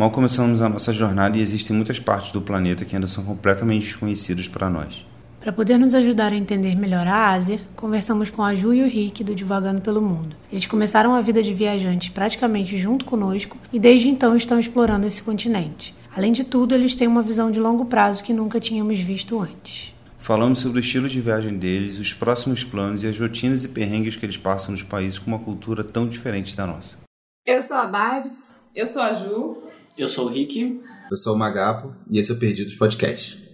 Mal começamos a nossa jornada e existem muitas partes do planeta que ainda são completamente desconhecidas para nós. Para poder nos ajudar a entender melhor a Ásia, conversamos com a Ju e o Rick do Divagando pelo Mundo. Eles começaram a vida de viajantes praticamente junto conosco e desde então estão explorando esse continente. Além de tudo, eles têm uma visão de longo prazo que nunca tínhamos visto antes. Falamos sobre o estilo de viagem deles, os próximos planos e as rotinas e perrengues que eles passam nos países com uma cultura tão diferente da nossa. Eu sou a Barbs. Eu sou a Ju. Eu sou o Rick. Eu sou o Magapo e esse é o Perdidos Podcast.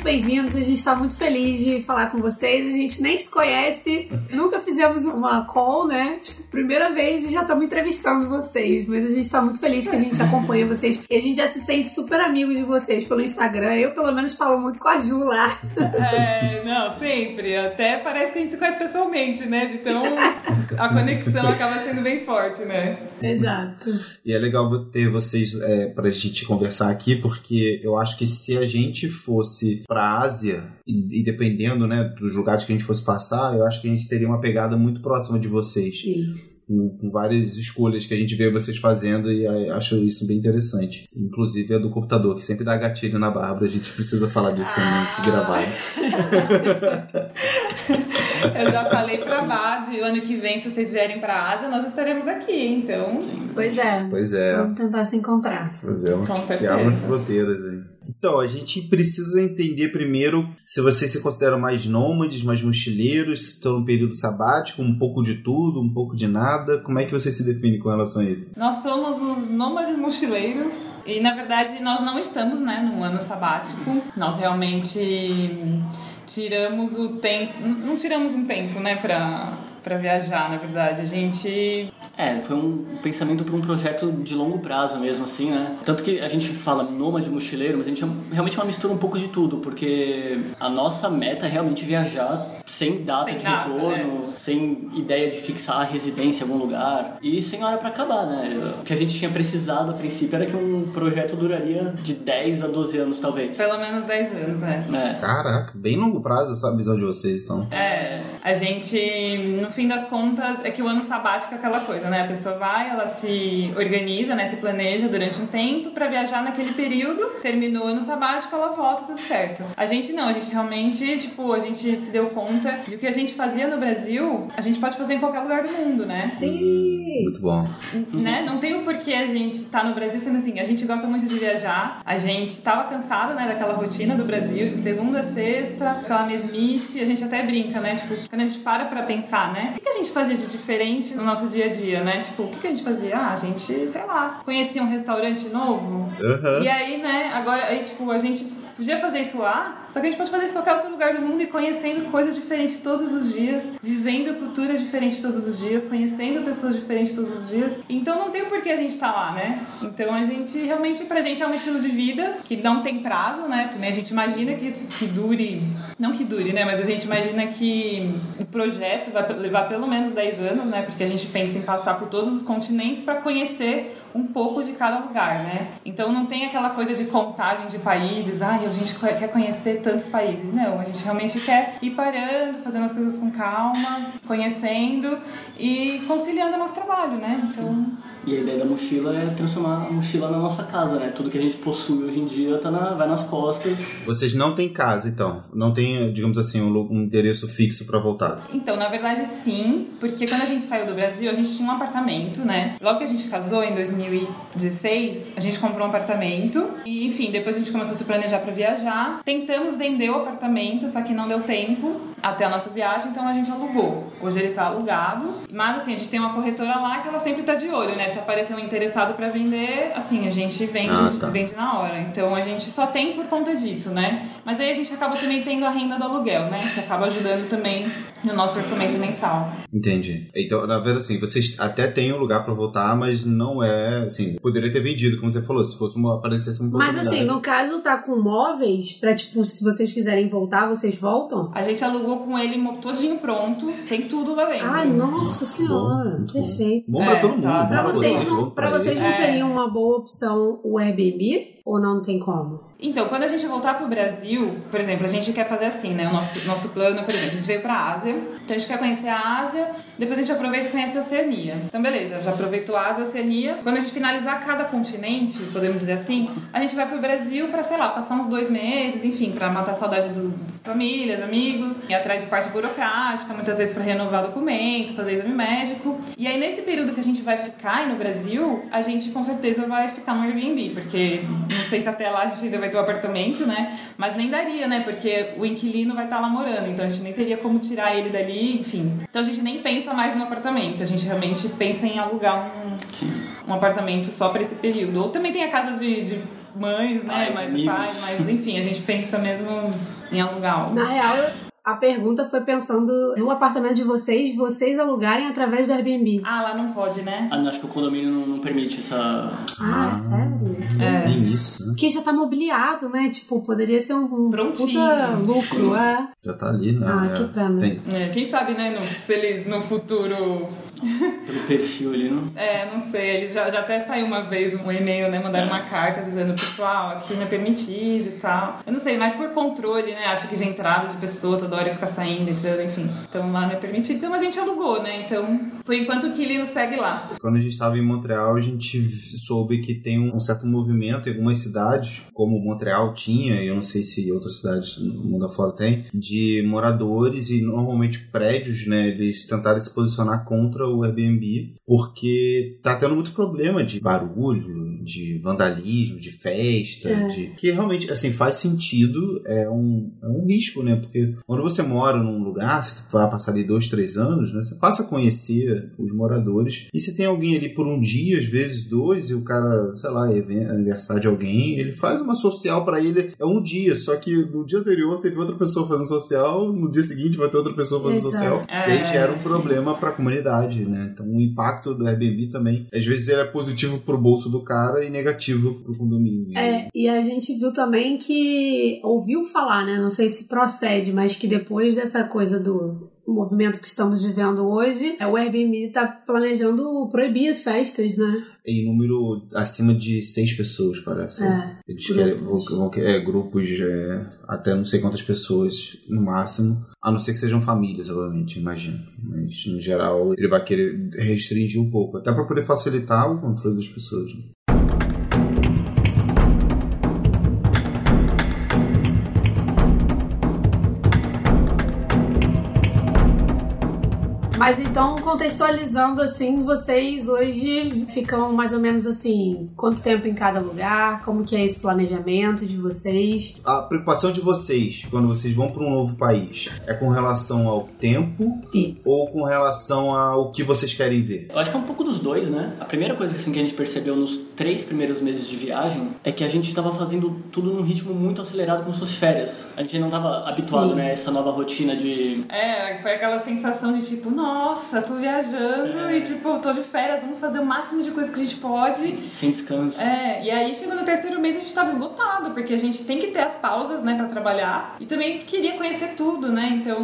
Muito bem-vindos. A gente está muito feliz de falar com vocês. A gente nem se conhece, nunca fizemos uma call, né? Tipo, primeira vez e já estamos entrevistando vocês. Mas a gente está muito feliz que a gente acompanha vocês e a gente já se sente super amigo de vocês pelo Instagram. Eu, pelo menos, falo muito com a Ju lá. É, não, sempre. Até parece que a gente se conhece pessoalmente, né? De tão. A conexão acaba sendo bem forte, né? Exato. E é legal ter vocês é, pra gente conversar aqui, porque eu acho que se a gente fosse pra Ásia, e, e dependendo, né, dos lugares que a gente fosse passar, eu acho que a gente teria uma pegada muito próxima de vocês. Sim. Com, com várias escolhas que a gente vê vocês fazendo e aí, acho isso bem interessante. Inclusive a do computador, que sempre dá gatilho na Bárbara. A gente precisa falar disso também, que gravado. Eu já falei pra Bad, o ano que vem, se vocês vierem pra Ásia, nós estaremos aqui, então. Pois é. Pois é. Vamos tentar se encontrar. Pois é, Com que certeza. abram fronteiras aí. Então, a gente precisa entender primeiro se vocês se consideram mais nômades, mais mochileiros, estão num período sabático, um pouco de tudo, um pouco de nada. Como é que você se define com relação a isso? Nós somos os nômades mochileiros e, na verdade, nós não estamos, né, num ano sabático. Nós realmente tiramos o tempo. Não tiramos um tempo, né, pra, pra viajar, na verdade. A gente. É, foi um pensamento para um projeto de longo prazo mesmo, assim, né? Tanto que a gente fala nômade mochileiro, mas a gente é realmente uma mistura um pouco de tudo, porque a nossa meta é realmente viajar sem data Sem de data, retorno, sem ideia de fixar a residência em algum lugar e sem hora para acabar, né? O que a gente tinha precisado a princípio era que um projeto duraria de 10 a 12 anos, talvez. Pelo menos 10 anos, né? É. Caraca, bem longo prazo essa visão de vocês, então. É, a gente, no fim das contas, é que o ano sabático é aquela coisa, né? A pessoa vai, ela se organiza, né? Se planeja durante um tempo pra viajar naquele período, terminou o ano sabático, ela volta, tudo certo. A gente não, a gente realmente, tipo, a gente se deu conta de que o que a gente fazia no Brasil, a gente pode fazer em qualquer lugar do mundo, né? Sim. Muito bom. né? Não tem o porquê a gente tá no Brasil sendo assim. A gente gosta muito de viajar. A gente tava cansado, né, daquela rotina do Brasil, de segunda a sexta, aquela mesmice. A gente até brinca, né? Tipo, quando a gente para pra pensar, né? O que a gente fazia de diferente no nosso dia a dia, né? Tipo, o que, que a gente fazia? Ah, a gente, sei lá, conhecia um restaurante novo. Aham. E aí, né, agora, aí, tipo, a gente podia fazer isso lá, só que a gente pode fazer isso em qualquer outro lugar do mundo e conhecendo coisas diferentes todos os dias, vivendo culturas diferentes todos os dias, conhecendo pessoas diferentes todos os dias. Então não tem por que a gente tá lá, né? Então a gente realmente, pra gente é um estilo de vida que não tem prazo, né? Também a gente imagina que, que dure, não que dure, né? Mas a gente imagina que o projeto vai levar pelo menos 10 anos, né? Porque a gente pensa em passar por todos os continentes para conhecer um pouco de cada lugar, né? Então não tem aquela coisa de contagem de países, ai, a gente quer conhecer tantos países. Não, a gente realmente quer ir parando, fazendo as coisas com calma, conhecendo e conciliando o nosso trabalho, né? Então, E a ideia da mochila é transformar a mochila na nossa casa, né? Tudo que a gente possui hoje em dia tá na, vai nas costas. Vocês não têm casa, então? Não tem, digamos assim, um, um endereço fixo pra voltar? Então, na verdade, sim, porque quando a gente saiu do Brasil, a gente tinha um apartamento, né? Logo que a gente casou, em 2016, a gente comprou um apartamento e, enfim, depois a gente começou a se planejar para viajar. Tentamos vender o apartamento, só que não deu tempo até a nossa viagem, então a gente alugou. Hoje ele tá alugado, mas assim, a gente tem uma corretora lá que ela sempre tá de olho, né? Aparecer um interessado para vender, assim, a gente vende, Ah, tá. vende na hora. Então a gente só tem por conta disso, né? Mas aí a gente acaba também tendo a renda do aluguel, né? Que acaba ajudando também no nosso orçamento mensal. Entendi. Então, na verdade, assim, vocês até têm um lugar pra voltar, mas não é, assim, poderia ter vendido, como você falou, se fosse uma, aparecesse uma Mas assim, no caso, tá com móveis pra, tipo, se vocês quiserem voltar, vocês voltam? A gente alugou com ele todinho pronto, tem tudo lá dentro. Ai, nossa senhora. bom. Perfeito. Bom É, pra todo mundo. tá. Pra pra vocês, você, não, pra vocês não É. seria uma boa opção o Airbnb? Ou não tem como? Então, quando a gente voltar pro Brasil, por exemplo, a gente quer fazer assim, né? O nosso, nosso plano, por exemplo, a gente veio pra Ásia, então a gente quer conhecer a Ásia, depois a gente aproveita e conhece a Oceania. Então, beleza, já aproveitou a Ásia e a Oceania. Quando a gente finalizar cada continente, podemos dizer assim, a gente vai pro Brasil pra, sei lá, passar uns dois meses, enfim, pra matar a saudade do, famílias, amigos, ir atrás de parte burocrática, muitas vezes pra renovar documento, fazer exame médico. E aí, nesse período que a gente vai ficar aí no Brasil, a gente com certeza vai ficar no Airbnb, porque não sei se até lá a gente ainda vai ter um apartamento, né? Mas nem daria, né? Porque o inquilino vai estar lá morando, então a gente nem teria como tirar ele dali, enfim. Então a gente nem pensa mais no apartamento, a gente realmente pensa em alugar um, Sim. um apartamento só pra esse período. Ou também tem a casa de, de mães, né? Pais, mais amigos. pais, mas enfim, a gente pensa mesmo em alugar algo. Na real, a pergunta foi pensando no apartamento de vocês, vocês alugarem através do Airbnb. Ah, lá não pode, né? Ah, acho que o condomínio não, não permite essa. Ah, sério? É. Tem isso, né? Porque já tá mobiliado, né? Tipo, poderia ser um, um Prontinho. puta lucro, é. Já tá ali, né? Ah, É, que pena. tem- É, quem sabe, né, no- se eles no futuro pelo perfil ali, não? É, não sei, já, já até saiu uma vez um e-mail, né? Mandaram uma carta avisando, pessoal, aqui não é permitido e tal. Eu não sei, mais por controle, né? Acho que de entrada de pessoa, toda hora fica saindo, entrando, enfim. Então lá não é permitido. Então a gente alugou, né? Então, por enquanto o Kili nos segue lá. Quando a gente estava em Montreal, a gente soube que tem um certo movimento em algumas cidades, como Montreal tinha, e eu não sei se outras cidades no mundo afora tem, de moradores e normalmente prédios, né? Eles tentarem se posicionar contra o Airbnb, porque tá tendo muito problema de barulho, de vandalismo, de festa, É. de que realmente, assim, faz sentido, é um, é um risco, né? Porque quando você mora num lugar, você vai passar ali dois, três anos, né? Você passa a conhecer os moradores. E se tem alguém ali por um dia, às vezes dois, e o cara, sei lá, aniversário de alguém, ele faz uma social pra ele, é um dia, só que no dia anterior teve outra pessoa fazendo social, no dia seguinte vai ter outra pessoa fazendo Exato. social. É, e aí gera um sim. problema pra comunidade, né? Então o impacto do Airbnb também, às vezes ele é positivo pro bolso do cara e negativo pro condomínio. É, e a gente viu também que ouviu falar, né? Não sei se procede, mas que depois dessa coisa do movimento que estamos vivendo hoje, é, o Airbnb está planejando proibir festas, né? Em número acima de seis pessoas, parece. É, Eles querem grupos. vão, vão, é, grupos é, até não sei quantas pessoas no máximo, a não ser que sejam famílias, obviamente, imagino. Mas no geral ele vai querer restringir um pouco, até para poder facilitar o controle das pessoas. né? Mas então, contextualizando assim, vocês hoje ficam mais ou menos assim, quanto tempo em cada lugar? Como que é esse planejamento de vocês? A preocupação de vocês quando vocês vão para um novo país é com relação ao tempo ou com relação ao que vocês querem ver? Eu acho que é um pouco dos dois, né? A primeira coisa assim, que a gente percebeu nos três primeiros meses de viagem é que a gente estava fazendo tudo num ritmo muito acelerado, como se fosse férias. A gente não estava habituado, Sim. né, a essa nova rotina de É, foi aquela sensação de tipo, nossa, tô viajando É. e tipo, tô de férias, vamos fazer o máximo de coisa que a gente pode. sem descanso. É, e aí chegou no terceiro mês a gente tava esgotado, porque a gente tem que ter as pausas, né, pra trabalhar. E também queria conhecer tudo, né? Então,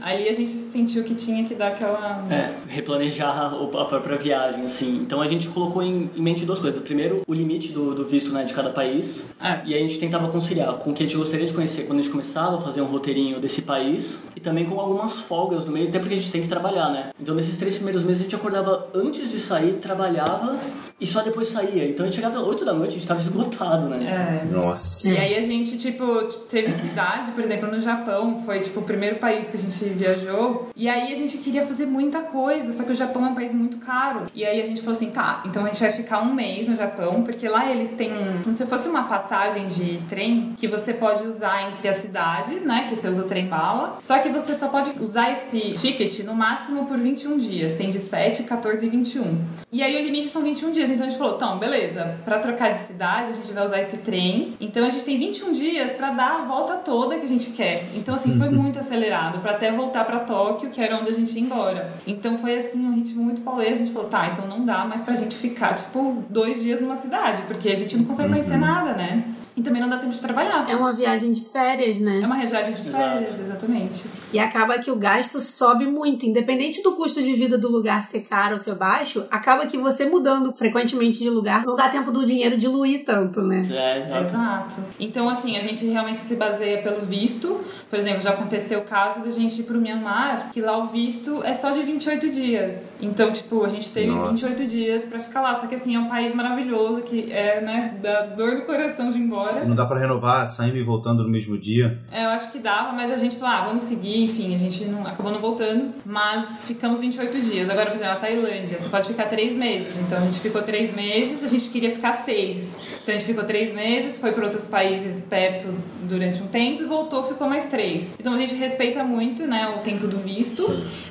aí a gente sentiu que tinha que dar aquela. É, replanejar a própria viagem, assim. Então a gente colocou em mente duas coisas. Primeiro, o limite do, do visto né, de cada país. É. E aí a gente tentava conciliar com o que a gente gostaria de conhecer quando a gente começava a fazer um roteirinho desse país. E também com algumas folgas no meio, até porque a gente tem que trabalhar, né? Então nesses três primeiros meses a gente acordava antes de sair, trabalhava e só depois saía. Então a gente chegava às 8 da noite, a gente tava esgotado, né? É. Nossa. E aí a gente, tipo, teve cidade, por exemplo, no Japão, foi tipo o primeiro país que a gente viajou. E aí a gente queria fazer muita coisa, só que o Japão é um país muito caro. E aí a gente falou assim, tá, então a gente vai ficar um mês no Japão, porque lá eles têm um. Como se fosse uma passagem de trem que você pode usar entre as cidades, né? Que você usa o trem bala. Só que você só pode usar esse ticket no máximo por 21 dias. Tem de 7, 14 e 21. E aí o limite são 21 dias. Dias. Então a gente falou, então, beleza, pra trocar de cidade, a gente vai usar esse trem. Então a gente tem 21 dias pra dar a volta toda que a gente quer. Então, assim, foi muito acelerado pra até voltar pra Tóquio, que era onde a gente ia embora. Então foi assim, um ritmo muito pauleiro. A gente falou, tá, então não dá mais pra gente ficar, tipo, dois dias numa cidade, porque a gente não consegue conhecer nada, né? E também não dá tempo de trabalhar. É uma viagem de férias, né? É uma viagem de férias, exatamente. E acaba que o gasto sobe muito. Independente do custo de vida do lugar ser caro ou ser baixo, acaba que você mudando frequentemente de lugar não dá tempo do dinheiro diluir tanto, né? É, exato. Exato. Então, assim, a gente realmente se baseia pelo visto. Por exemplo, já aconteceu o caso da gente ir pro Myanmar, que lá o visto é só de 28 dias. Então, tipo, a gente teve Nossa. 28 dias pra ficar lá. Só que, assim, é um país maravilhoso que é, né, dá dor no coração de ir embora. Não dá pra renovar saindo e voltando no mesmo dia. É, eu acho que dava, mas a gente falou, ah, vamos seguir, enfim, a gente não, acabou não voltando, mas ficamos 28 dias. Agora, por exemplo, a Tailândia, você pode ficar três meses. Então a gente ficou três meses, a gente queria ficar seis. Então a gente ficou três meses, foi para outros países perto durante um tempo e voltou, ficou mais três. Então a gente respeita muito, né, o tempo do visto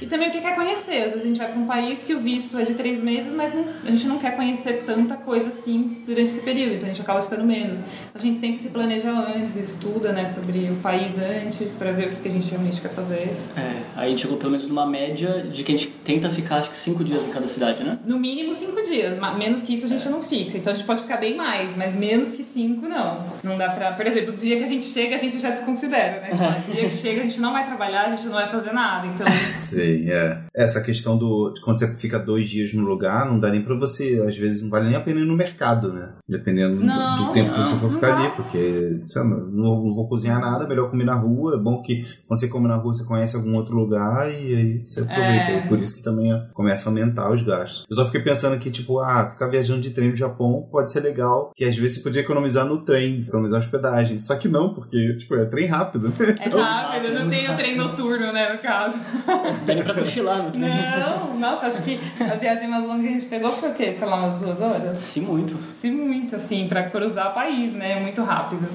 e também o que quer conhecer. Às vezes a gente vai para um país que o visto é de três meses, mas não- a gente não quer conhecer tanta coisa assim durante esse período, então a gente acaba ficando menos. A gente sempre se planeja antes, estuda, né, sobre o país antes, para ver o que que a gente realmente quer fazer. É, aí a gente chegou pelo menos numa média de que a gente tenta ficar acho que cinco dias em cada cidade, né? No mínimo cinco dias, menos que isso a gente não fica. Então a gente pode ficar bem mais, mas menos que cinco não. Não dá pra. Por exemplo, o dia que a gente chega, a gente já desconsidera, né? O dia que chega, a gente não vai trabalhar, a gente não vai fazer nada. Então. Sim, é. Essa questão do. de quando você fica dois dias no lugar, não dá nem pra você. Às vezes não vale nem a pena ir no mercado, né? Dependendo do- Não, do tempo que não, você for ficar. Ali, porque lá, não, não vou cozinhar nada, melhor comer na rua. É bom que quando você come na rua, você conhece algum outro lugar e aí você aproveita. É. Por isso que também começa a aumentar os gastos. Eu só fiquei pensando que, tipo, ah, ficar viajando de trem no Japão pode ser legal, que às vezes você podia economizar no trem, economizar hospedagem. Só que não, porque, tipo, é trem rápido. É rápido, não tem o trem noturno, né, no caso. Dá pra cochilar no trem. Não, nossa, acho que a viagem mais longa que a gente pegou foi o quê? Sei lá, umas duas horas? Se muito. Se muito, assim, pra cruzar o país, né? Muito rápido.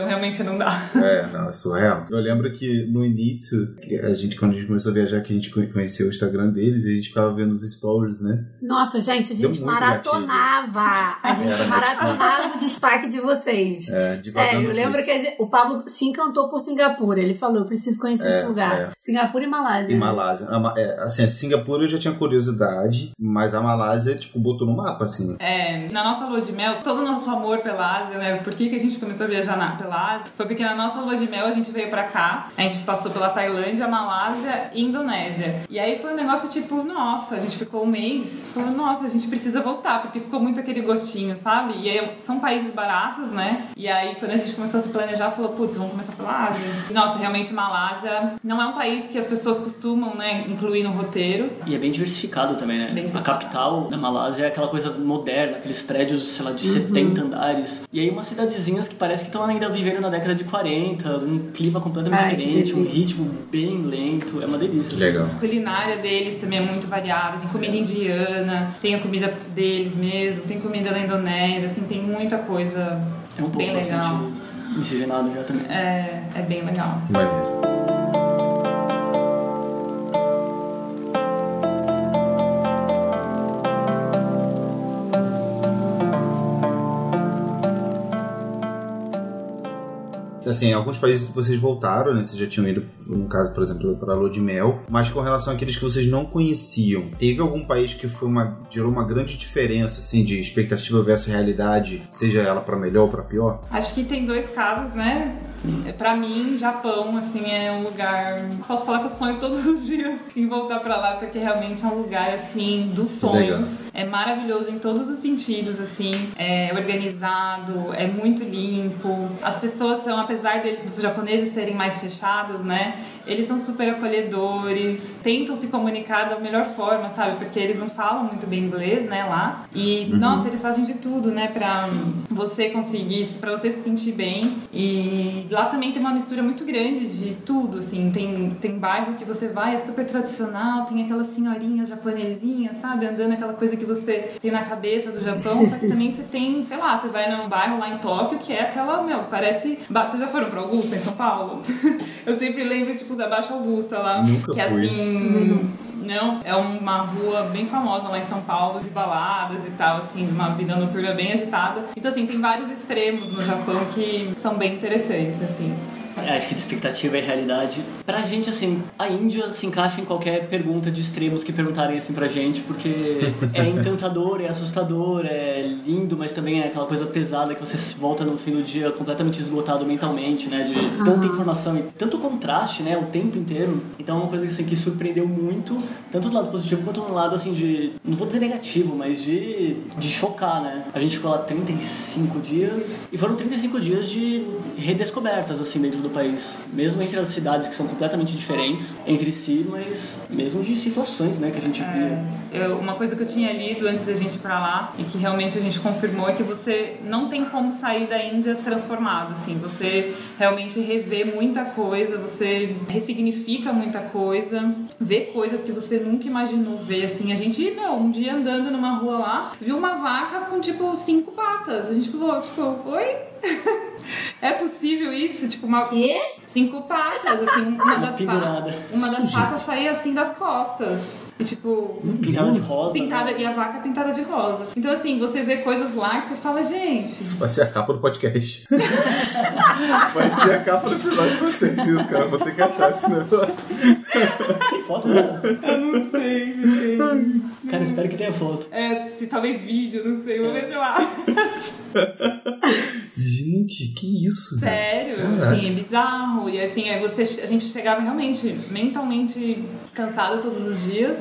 Então realmente não dá. É, não, é surreal. Eu lembro que no início, a gente, quando a gente começou a viajar, que a gente conheceu o Instagram deles e a gente ficava vendo os stories, né? Nossa, gente, a gente maratonava. A gente Era maratonava o destaque de vocês. É, devagando Sério, eu lembro que a gente- o Pablo se encantou por Singapura. Ele falou: eu preciso conhecer É, esse lugar. é. Singapura e Malásia. Em Malásia. É, assim, a Singapura eu já tinha curiosidade, mas a Malásia, tipo, botou no mapa, assim. É, na nossa lua de mel, todo o nosso amor pela Ásia, né? Por que, que a gente começou a viajar na, pela Ásia? Foi porque na nossa lua de mel a gente veio pra cá, a gente passou pela Tailândia, Malásia e Indonésia. E aí foi um negócio tipo, nossa, a gente ficou um mês, falou, nossa, a gente precisa voltar, porque ficou muito aquele gostinho, sabe? E aí são países baratos, né? E aí quando a gente começou a se planejar, falou, putz, vamos começar pela Ásia. Nossa, realmente Malásia não é um país que as pessoas costumam, né, incluir no roteiro. E é bem diversificado também, né? A capital da Malásia é aquela coisa moderna, aqueles prédios, sei lá, de 70 andares. E aí umas cidadezinhas que parece que estão ainda vivendo na década de 40, um clima completamente Ai, diferente, um ritmo bem lento. É uma delícia. assim. Legal. A culinária deles também é muito variada. Tem comida indiana, tem a comida deles mesmo, tem comida da Indonésia, assim, tem muita coisa É um pouco bem legal. miscigenado já também. É, é bem legal. Maneiro. Assim, alguns países vocês voltaram, né? Vocês já tinham ido, no caso, por exemplo, para a Lua de Mel. Mas com relação àqueles que vocês não conheciam, teve algum país que foi uma, gerou uma grande diferença, assim, de expectativa versus realidade, seja ela para melhor ou para pior? Acho que tem dois casos, né? Sim. Pra mim, Japão, assim, é um lugar. Posso falar que eu sonho todos os dias em voltar pra lá, porque realmente é um lugar, assim, dos sonhos. É maravilhoso em todos os sentidos, assim. É organizado, é muito limpo. As pessoas são, apesar de- dos japoneses serem mais fechados, né? Eles são super acolhedores, tentam se comunicar da melhor forma, sabe? Porque eles não falam muito bem inglês, né, lá. E, nossa, eles fazem de tudo, né, pra você conseguir, pra você se sentir bem. E lá também tem uma mistura muito grande de tudo, assim. Tem, tem bairro que você vai, é super tradicional, tem aquelas senhorinhas japonesinhas, sabe? Andando aquela coisa que você tem na cabeça do Japão. Só que também você tem, sei lá, você vai num bairro lá em Tóquio que é aquela, meu, parece. Vocês já foram pra Augusta, em São Paulo? Eu sempre lembro, tipo, da Baixa Augusta lá. Nunca que é fui. assim. Não, é uma rua bem famosa lá em São Paulo, de baladas e tal, assim, uma vida noturna bem agitada. Então, assim, tem vários extremos no Japão que são bem interessantes, assim. É, acho que de expectativa e realidade. Pra gente, assim, a Índia se encaixa em qualquer pergunta de extremos que perguntarem assim pra gente, porque é encantador, é assustador, é lindo, mas também é aquela coisa pesada que você volta no fim do dia completamente esgotado mentalmente, né? De tanta informação e tanto contraste, né? O tempo inteiro. Então é uma coisa assim, que surpreendeu muito, tanto do lado positivo quanto do lado, assim, de. Não vou dizer negativo, mas de, de chocar, né? A gente ficou lá 35 dias e foram 35 dias de redescobertas, assim, dentro do país. Mesmo entre as cidades que são completamente diferentes entre si, mas mesmo de situações, né, que a gente via. É, eu- uma coisa que eu tinha lido antes da gente ir pra lá e que realmente a gente confirmou é que você não tem como sair da Índia transformado, assim. Você realmente revê muita coisa, você ressignifica muita coisa, vê coisas que você nunca imaginou ver, assim. A gente, meu, um dia andando numa rua lá, viu uma vaca com, tipo, cinco patas. A gente falou, tipo, oi? É possível isso? Tipo, uma. Quê? Cinco patas, assim, uma das patas. Uma das patas saía assim das costas. E tipo. Pintada de rosa. Pintada, né? e a vaca pintada de rosa. Então, assim, você vê coisas lá que você fala, gente. Vai ser a capa do podcast. Vai ser a capa do episódio de vocês, isso, cara. Vou ter que achar esse negócio. Tem foto, né? Eu não sei, gente. Cara, espero que tenha foto. É, se talvez vídeo, não sei. Vou ver se eu acho. Gente, que isso? Sério, Caraca. assim, é bizarro. E assim, aí você, a gente chegava realmente mentalmente cansado todos os dias.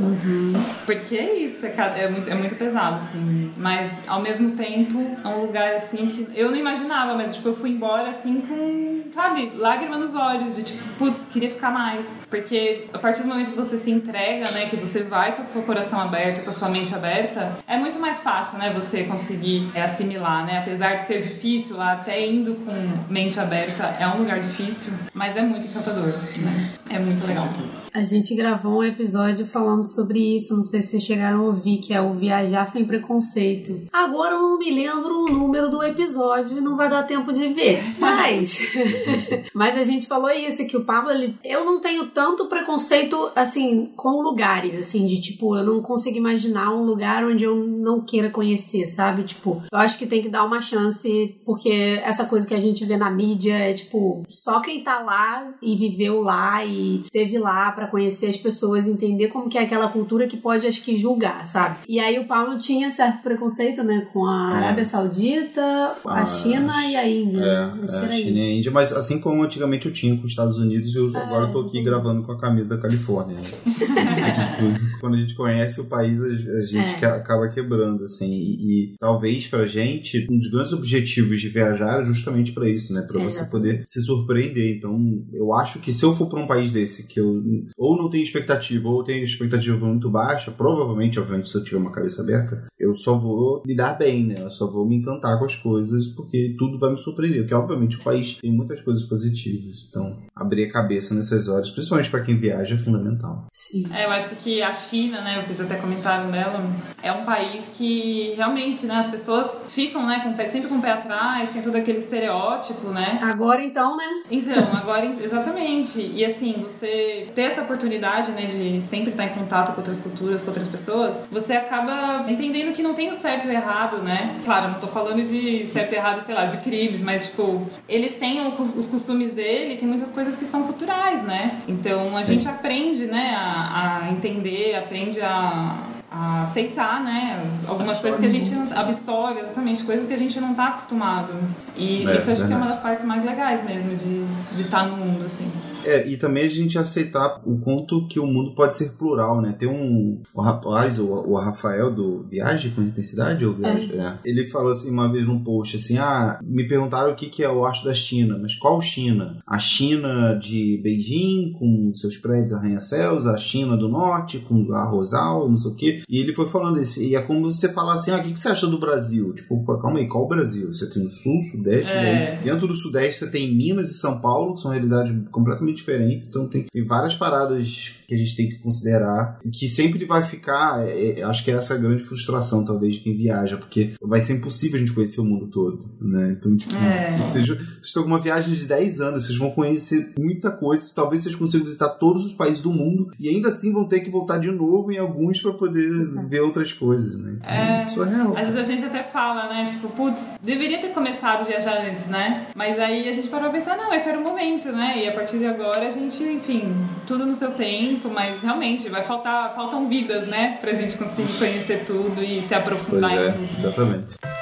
Porque é isso, é, é muito, é muito pesado, assim. Mas ao mesmo tempo, é um lugar assim que eu não imaginava, mas tipo, eu fui embora assim com, sabe, lágrima nos olhos, de tipo, putz, queria ficar mais. Porque a partir do momento que você se entrega, né, que você vai com o seu coração aberto, com a sua mente aberta, é muito mais fácil, né, você conseguir é, assimilar, né? Apesar de ser difícil, lá até indo com mente aberta é um lugar difícil, mas é muito encantador, né? É muito legal. A gente gravou um episódio falando sobre isso, não sei se vocês chegaram a ouvir, que é o Viajar Sem Preconceito. Agora eu não me lembro o número do episódio e não vai dar tempo de ver, mas... mas a gente falou isso, que o Pablo, ele... eu não tenho tanto preconceito, assim, com lugares, assim, de tipo, eu não consigo imaginar um lugar onde eu não queira conhecer, sabe? Tipo, eu acho que tem que dar uma chance, porque essa coisa que a gente vê na mídia é, tipo, só quem tá lá e viveu lá e teve lá pra conhecer as pessoas, entender como que é aquela cultura que pode, acho que, julgar, sabe? E aí o Paulo tinha certo preconceito, né, com a É. Arábia Saudita, a Ah, China e a Índia. É, acho é, que era China e a isso. Índia, mas assim como antigamente eu tinha com os Estados Unidos, eu É. agora tô aqui gravando com a camisa da Califórnia. né? Quando a gente conhece o país, a a gente É. acaba quebrando, assim. E, e talvez pra gente, um dos grandes objetivos de viajar é justamente pra isso, né? Pra você poder se surpreender. Então, eu acho que se eu for pra um país desse que eu ou não tenho expectativa ou tenho expectativa muito baixa, provavelmente, obviamente, se eu tiver uma cabeça aberta, eu só vou me dar bem, né? Eu só vou me encantar com as coisas, porque tudo vai me surpreender. Porque, obviamente, o país tem muitas coisas positivas. Então, abrir a cabeça nessas horas, principalmente pra quem viaja, é fundamental. Sim. É, eu acho que a China, né, vocês até comentaram dela, é um país que realmente, né, as pessoas ficam, né, com o pé- sempre com o pé atrás, tem todo aquele estereótipo, né? Agora então, né? Então, agora, exatamente. E assim, você ter essa oportunidade, né, de sempre estar em contato com outras culturas, com outras pessoas, você acaba entendendo que não tem o certo e o errado, né? Claro, não tô falando de certo e errado, sei lá, de crimes, mas, tipo, eles têm os costumes dele, tem muitas coisas que são culturais, né? Então, a Sim. gente aprende, né, a, a entender, aprende a a aceitar, né? Algumas Absorve coisas que a gente não absorve, exatamente, coisas que a gente não tá acostumado. E É, isso acho que é uma das partes mais legais mesmo de de estar no mundo, assim. É, e também a gente aceitar o quanto que o mundo pode ser plural, né? Tem um o rapaz, o, o Rafael do Viagem com Intensidade, ou Viagem? É. Ele falou assim uma vez num post assim: ah, me perguntaram o que, que é o acho da China, mas qual China? A China de Beijing, com seus prédios arranha-céus, a China do Norte, com a Rosal, não sei o quê. E ele foi falando isso, e é como você falar assim: ah, o que, que você acha do Brasil? Tipo, calma aí, qual o Brasil? Você tem o Sul, Sudeste, É. né? Dentro do Sudeste você tem Minas e São Paulo, que são realidades completamente completamente diferentes. Então tem, tem várias paradas que a gente tem que considerar que sempre vai ficar. é, é, acho que essa é a grande frustração, talvez, de quem viaja, porque vai ser impossível a gente conhecer o mundo todo, né? Então, tipo, É. vocês, vocês estão com uma viagem de 10 anos, vocês vão conhecer muita coisa, talvez vocês consigam visitar todos os países do mundo e ainda assim vão ter que voltar de novo em alguns para poder ver outras coisas, né? Então, É. Isso é real. Às vezes a gente até fala, né? Tipo, putz, deveria ter começado a viajar antes, né? Mas aí a gente parou pra pensar, não, esse era o momento, né? E a partir de agora a gente, enfim, tudo no seu tempo, mas realmente vai faltar, faltam vidas, né? Pra gente conseguir conhecer tudo e se Pois aprofundar é, em tudo. exatamente.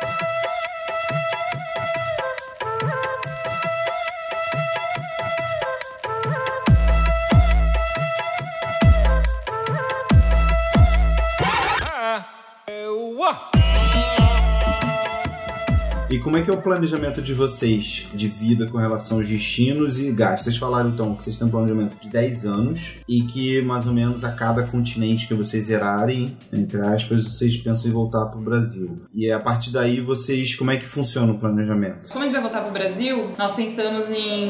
E como é que é o planejamento de vocês de vida com relação aos destinos e gastos? Vocês falaram então que vocês têm um planejamento de 10 anos e que mais ou menos a cada continente que vocês zerarem, entre aspas, vocês pensam em voltar para o Brasil. E a partir daí vocês, como é que funciona o planejamento? Como a gente vai voltar pro Brasil, nós pensamos em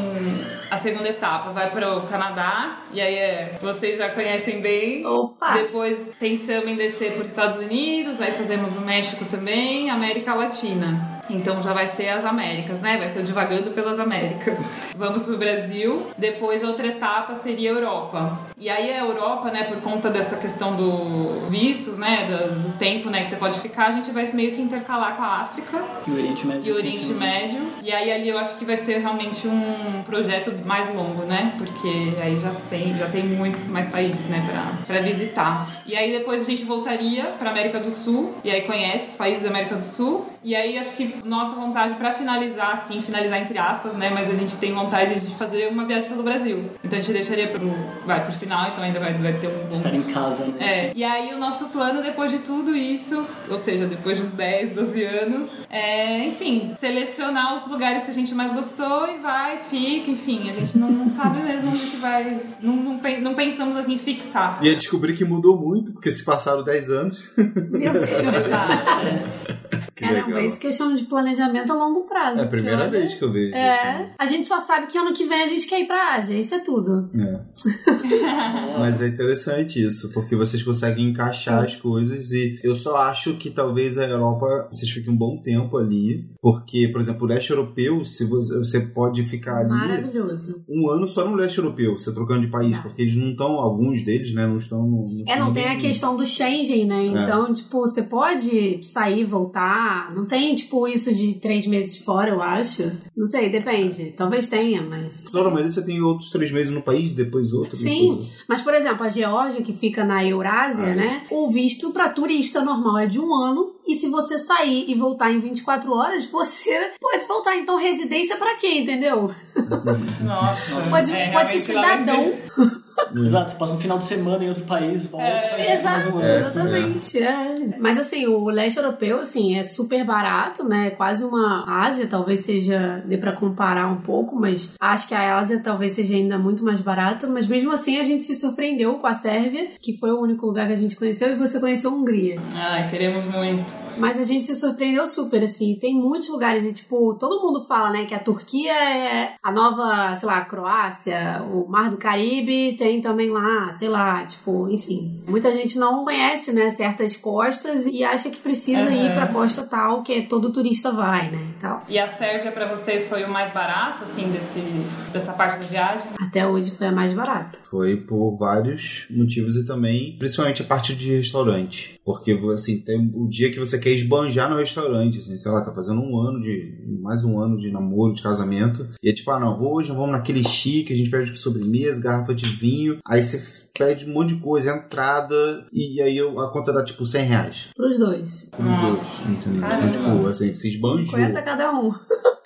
a segunda etapa, vai pro Canadá, e aí é, vocês já conhecem bem. Opa! Depois pensamos em descer por Estados Unidos, aí fazemos o México também, América Latina. Então já vai ser as Américas, né? Vai ser o divagando pelas Américas. Vamos pro Brasil. Depois a outra etapa seria a Europa. E aí a Europa, né, por conta dessa questão do vistos, né, do, do tempo, né, que você pode ficar, a gente vai meio que intercalar com a África E o Oriente Médio. e o Oriente Médio. E aí ali eu acho que vai ser realmente um projeto mais longo, né? Porque aí já tem, já tem muitos mais países, né, pra, pra visitar. E aí depois a gente voltaria pra América do Sul, e aí conhece os países da América do Sul. E aí acho que nossa vontade pra finalizar, assim, finalizar entre aspas, né? Mas a gente tem vontade de fazer uma viagem pelo Brasil. Então a gente deixaria pro, vai, pro final, então ainda vai, vai ter um bom Estar em casa, né? é, e aí o nosso plano depois de tudo isso, ou seja, depois de uns 10, 12 anos, é, enfim, selecionar os lugares que a gente mais gostou e vai, fica, enfim, a gente não, não sabe mesmo onde que vai, não, não, não pensamos assim, fixar. E aí descobri que mudou muito, porque se passaram 10 anos. Meu Deus. Que Caramba, legal. é isso que eu chamo de planejamento a longo prazo. É a primeira olha, vez que eu vejo. É, a gente só sabe que ano que vem a gente quer ir pra Ásia, isso é tudo. É. Mas é interessante isso, porque vocês conseguem encaixar as coisas e eu só acho que talvez a Europa vocês fiquem um bom tempo ali, porque, por exemplo, o leste europeu, se você, você pode ficar ali Maravilhoso. um ano só no leste europeu, você trocando de país, Tá. porque eles não estão, alguns deles, né, não estão. no- É, não tem a questão do Schengen, né? Então, tipo, você pode sair, voltar. Não tem, tipo, isso de três meses fora, eu acho. Não sei, depende. Talvez tenha, mas. Claro, mas você tem outros três meses no país, depois outro. Sim, depois- mas por exemplo, a Geórgia, que fica na Eurásia, Ah, é. né? O visto para turista normal é de um ano. E se você sair e voltar em 24 horas, você pode voltar. Então, residência pra quê, entendeu? Nossa, Pode, é, pode ser cidadão. Ser- Exato, você passa um final de semana em outro país, volta, É, Exato, um ano. exatamente. é. Mas assim, o leste europeu, assim, é super barato, né? Quase uma Ásia, talvez seja, dê pra comparar um pouco, mas acho que a Ásia talvez seja ainda muito mais barata. Mas mesmo assim, a gente se surpreendeu com a Sérvia, que foi o único lugar que a gente conheceu, e você conheceu a Hungria. Ai, queremos muito. Mas a gente se surpreendeu super, assim. Tem muitos lugares e, tipo, todo mundo fala, né, que a Turquia é a nova, sei lá, Croácia, o Mar do Caribe tem também lá, sei lá, tipo, enfim. Muita gente não conhece, né, certas costas e acha que precisa Aham. ir pra costa tal, que todo turista vai, né, e tal. E a Sérvia pra vocês foi o mais barato, assim, desse, dessa parte da viagem? Até hoje foi a mais barata. Foi por vários motivos e também, principalmente a parte de restaurante. Porque, assim, tem o dia que você quer esbanjar no restaurante, assim, sei lá, tá fazendo um ano de. mais um ano de namoro, de casamento. E é tipo, ah, não, hoje vamos naquele chique, a gente pede sobremesa, garrafa de vinho. Aí você pede um monte de coisa, entrada, e aí eu- a conta dá tipo 100 reais. Pros dois. Pros Nossa. dois, entendeu? Caramba. Então, tipo, assim, você esbanjou. 50 cada um.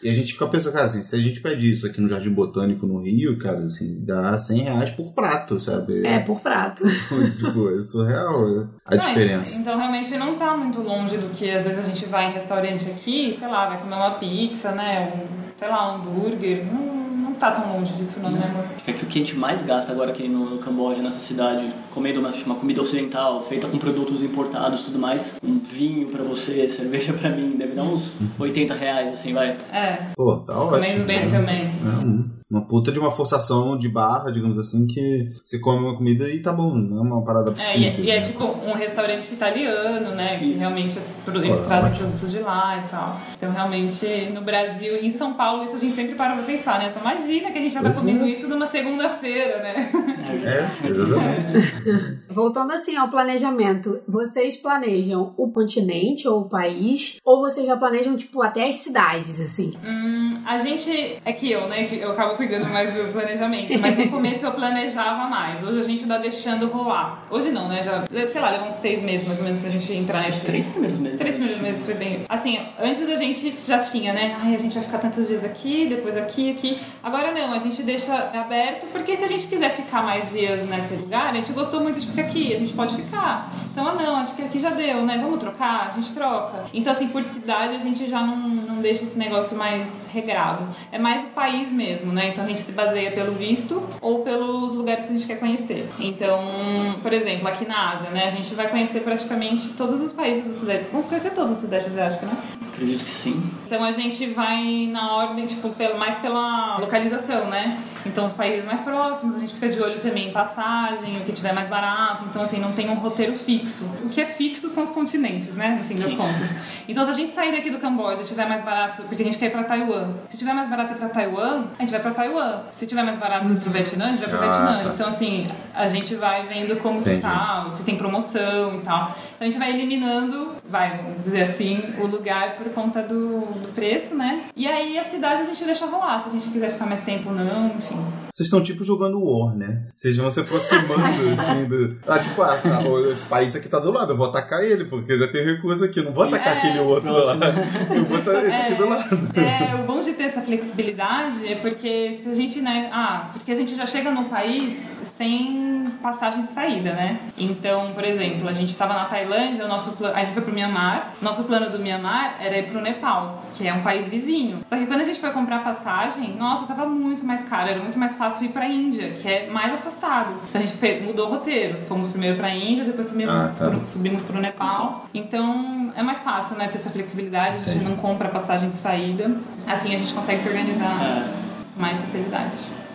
E a gente fica pensando, cara, assim, se a gente pede isso aqui no Jardim Botânico no Rio, cara, assim, dá 100 reais por prato, sabe? É, por prato. tipo, é surreal a Não, diferença. Então realmente não tá muito longe do que às vezes a gente vai em restaurante aqui, sei lá, vai comer uma pizza, né? Um, sei lá, um hambúrguer. Não tá tão longe disso, não, né, amor? É que o que a gente mais gasta agora aqui no, no Camboja, nessa cidade, comendo uma, uma comida ocidental, feita com produtos importados e tudo mais, um vinho pra você, cerveja pra mim, deve dar uns 80 reais, assim, vai. É, Pô, tá ótimo. comendo bem também. É. uma puta de uma forçação de barra, digamos assim, que você come uma comida e tá bom, não é uma parada É, e, é- e é tipo um restaurante italiano, né? Que realmente pro- eles Pô, trazem produtos de lá e tal. Então, realmente, no Brasil e em São Paulo, isso a gente sempre para pra pensar, né? Só imagina que a gente já tá Pois é. comendo isso numa segunda-feira, né? É, exatamente. Voltando assim ao planejamento, vocês planejam o continente ou o país? Ou vocês já planejam, tipo, até as cidades, assim? Hum, a gente. É que eu, né? Eu acabo cuidando mais do planejamento. Mas no começo eu planejava mais. Hoje a gente tá deixando rolar. Hoje não, né? Já, sei lá, leva uns seis meses mais ou menos pra gente entrar Os nesse. três primeiros meses. Três primeiros meses foi bem. Assim, antes a gente já tinha, né? Ai, a gente vai ficar tantos dias aqui, depois aqui, aqui. Agora não, a gente deixa aberto, porque se a gente quiser ficar mais dias nesse lugar, a gente gostou muito de ficar aqui, a gente pode ficar. Então, ah, não, acho que aqui já deu, né? Vamos trocar? A gente troca. Então, assim, por cidade a gente já não, não deixa esse negócio mais regrado. É mais o país mesmo, né? Então a gente se baseia pelo visto ou pelos lugares que a gente quer conhecer. Então, por exemplo, aqui na Ásia, né? A gente vai conhecer praticamente todos os países do Sudeste. Vamos conhecer todos os Sudeste Asiático, né? Acredito que sim. Então a gente vai na ordem, tipo, pelo, mais pela localização, né? Então os países mais próximos, a gente fica de olho também em passagem, o que tiver mais barato. Então, assim, não tem um roteiro fixo. O que é fixo são os continentes, né? No fim das Sim. contas. Então, se a gente sair daqui do Camboja e tiver mais barato, porque a gente quer ir pra Taiwan. Se tiver mais barato ir pra Taiwan, a gente vai pra Taiwan. Se tiver mais barato ir pro Vietnã, a gente vai pro Ah, Vietnã. tá. Então, assim, a gente vai vendo como que Entendi. tá, se tem promoção e tal. Então a gente vai eliminando, vai, vamos dizer assim, o lugar por conta do, do preço, né? E aí a cidade a gente deixa rolar, se a gente quiser ficar mais tempo não, enfim. Vocês estão tipo jogando War, né? Vocês vão se aproximando, assim, do. Ah, tipo, ah, tá, esse país aqui tá do lado, eu vou atacar ele, porque já tem recurso aqui, eu não vou atacar É, aquele outro lá. Eu vou atacar esse aqui do lado. É, o bom de ter essa flexibilidade é porque se a gente, né, ah, porque a gente já chega no país sem passagem de saída, né? Então, por exemplo, a gente tava na Tailândia, o nosso plano, a gente foi pro Myanmar, nosso plano do Myanmar era ir pro Nepal, que é um país vizinho. Só que quando a gente foi comprar passagem, nossa, tava muito mais caro, era muito mais fácil ir pra Índia, que é mais afastado. Então a gente foi- mudou o roteiro, fomos primeiro pra Índia, depois subimos, Ah, tá. pro, subimos pro Nepal. Então é mais fácil, né, ter essa flexibilidade, a gente não compra passagem de saída. Assim a gente consegue se organizar É. com mais facilidade.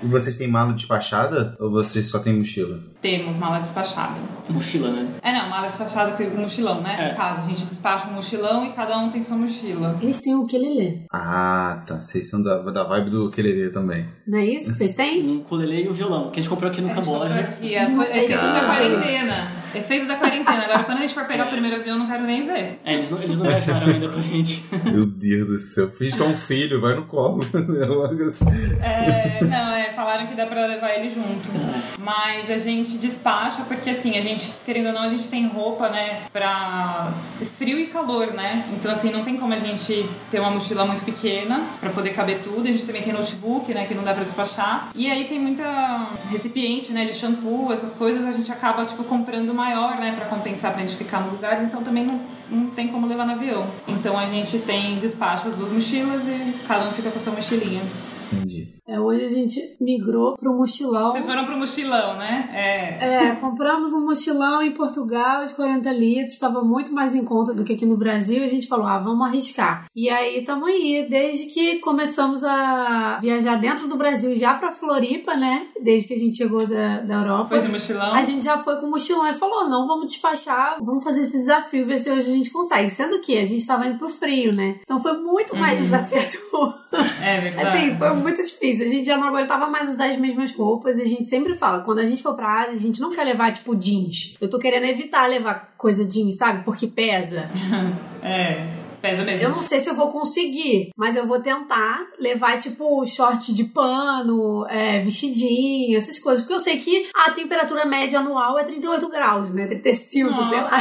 E vocês têm mala despachada ou vocês só têm mochila? Temos mala despachada. Mochila, né? É, não, mala despachada que o mochilão, né? É. No caso, a gente despacha um mochilão e cada um tem sua mochila. Eles têm o ukulele. Ah, tá. Vocês são da, da vibe do Quelerê também. Não é isso que vocês têm? Um ukulele e o violão, que a gente comprou aqui no comprou Camboja. aqui, é, co- é efeitos da Cara. quarentena. Efeitos da quarentena. Agora, quando a gente for pegar o primeiro avião, eu não quero nem ver. É, eles não, eles não viajaram ainda com a gente. Meu Deus do céu. Finge que é um filho, vai no colo. É logo assim. É, não, é, falaram que dá pra levar ele junto. Mas a gente despacha porque assim, a gente, querendo ou não, a gente tem roupa, né, pra frio e calor, né? Então assim, não tem como a gente ter uma mochila muito pequena pra poder caber tudo. A gente também tem notebook, né, que não dá pra despachar. E aí tem muita recipiente, né, de shampoo, essas coisas, a gente acaba tipo comprando maior, né, pra compensar pra gente ficar nos lugares, então também não, não tem como levar no avião. Então a gente tem despacha as duas mochilas e cada um fica com a sua mochilinha. É, hoje a gente migrou pro mochilão. Vocês foram pro mochilão, né? É. É, compramos um mochilão em Portugal de 40 litros, estava muito mais em conta do que aqui no Brasil, e a gente falou, ah, vamos arriscar. E aí estamos aí, desde que começamos a viajar dentro do Brasil, já pra Floripa, né? Desde que a gente chegou da, da Europa. Foi de mochilão? A gente já foi com o mochilão e falou: não, vamos despachar, vamos fazer esse desafio, ver se hoje a gente consegue. Sendo que a gente estava indo pro frio, né? Então foi muito mais desafiador. É verdade. Assim, foi muito difícil. A gente já não aguentava mais usar as mesmas roupas. E a gente sempre fala: quando a gente for pra Ásia, a gente não quer levar, tipo, jeans. Eu tô querendo evitar levar coisa jeans, sabe? Porque pesa. É, pesa mesmo. Eu não sei se eu vou conseguir, mas eu vou tentar levar, tipo, short de pano, é, vestidinho, essas coisas. Porque eu sei que a temperatura média anual é 38 graus, né? 35, sei Nossa. lá.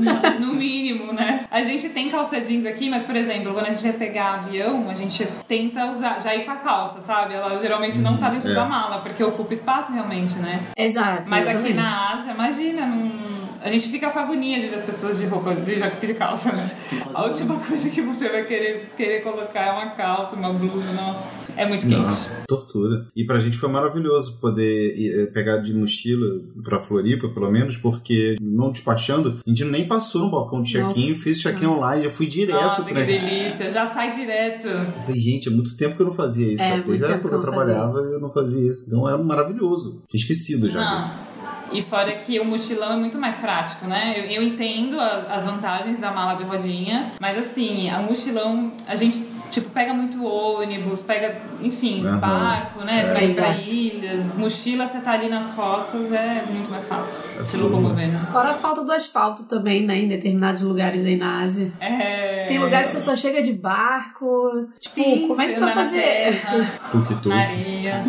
No mínimo, né? A gente tem calça jeans aqui, mas, por exemplo, quando a gente vai pegar avião, a gente tenta usar, já ir com a calça, sabe? Ela geralmente não tá dentro É. da mala, porque ocupa espaço realmente, né? Exato. Mas aqui exatamente. na Ásia, imagina, não... A gente fica com agonia de ver as pessoas de roupa, de, de calça, né? A última coisa que você vai querer, querer colocar é uma calça, uma blusa, nossa. É muito quente. Não, tortura. E pra gente foi maravilhoso poder ir, eh, pegar de mochila pra Floripa, pelo menos, porque não despachando, a gente nem passou no balcão de check-in, fiz check-in online, já fui direto pra que delícia. Já sai direto. Eu falei, gente, é muito tempo que eu não fazia isso. É, cara. muito Desde a tempo época que eu trabalhava, isso. eu não fazia isso. Então era maravilhoso. Tinha esquecido já Não. disso. E fora que o mochilão é muito mais prático, né? Eu, eu entendo a- as vantagens da mala de rodinha, mas assim, a mochilão, a gente, tipo, pega muito ônibus, pega, enfim, Aham. barco, né? É. Pra ir pra ilhas. Mochila, você tá ali nas costas, é muito mais fácil É se locomover, né? Fora a falta do asfalto também, né? Em determinados lugares aí na Ásia. É... Tem lugares que você só chega de barco. Tipo, Sim, como é que você vai fazer? Tuk-tuk. na areia.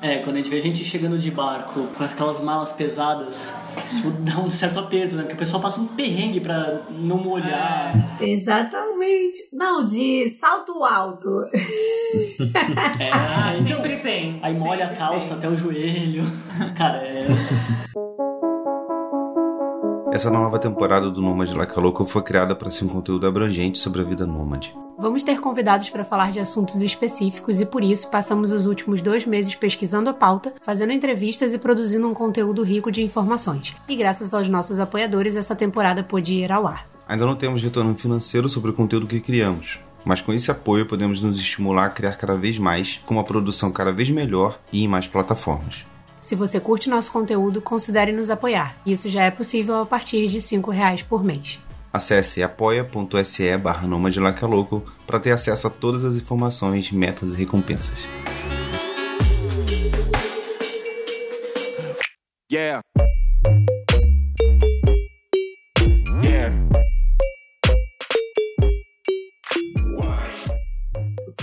É, quando a gente vê a gente chegando de barco com aquelas malas pesadas, tipo, dá um certo aperto, né? Porque o pessoal passa um perrengue pra não molhar. Exatamente. Não, de salto alto. É, Ah, então, sempre tem. aí molha a calça tem. até o joelho. Cara, é. Essa nova temporada do Nômade Like Local foi criada para ser um conteúdo abrangente sobre a vida nômade. Vamos ter convidados para falar de assuntos específicos e por isso passamos os últimos dois meses pesquisando a pauta, fazendo entrevistas e produzindo um conteúdo rico de informações. E graças aos nossos apoiadores, essa temporada pôde ir ao ar. Ainda não temos retorno financeiro sobre o conteúdo que criamos, mas com esse apoio podemos nos estimular a criar cada vez mais, com uma produção cada vez melhor e em mais plataformas. Se você curte nosso conteúdo, considere nos apoiar. Isso já é possível a partir de 5 reais por mês. Acesse apoia.se barra para ter acesso a todas as informações, metas e recompensas. Yeah.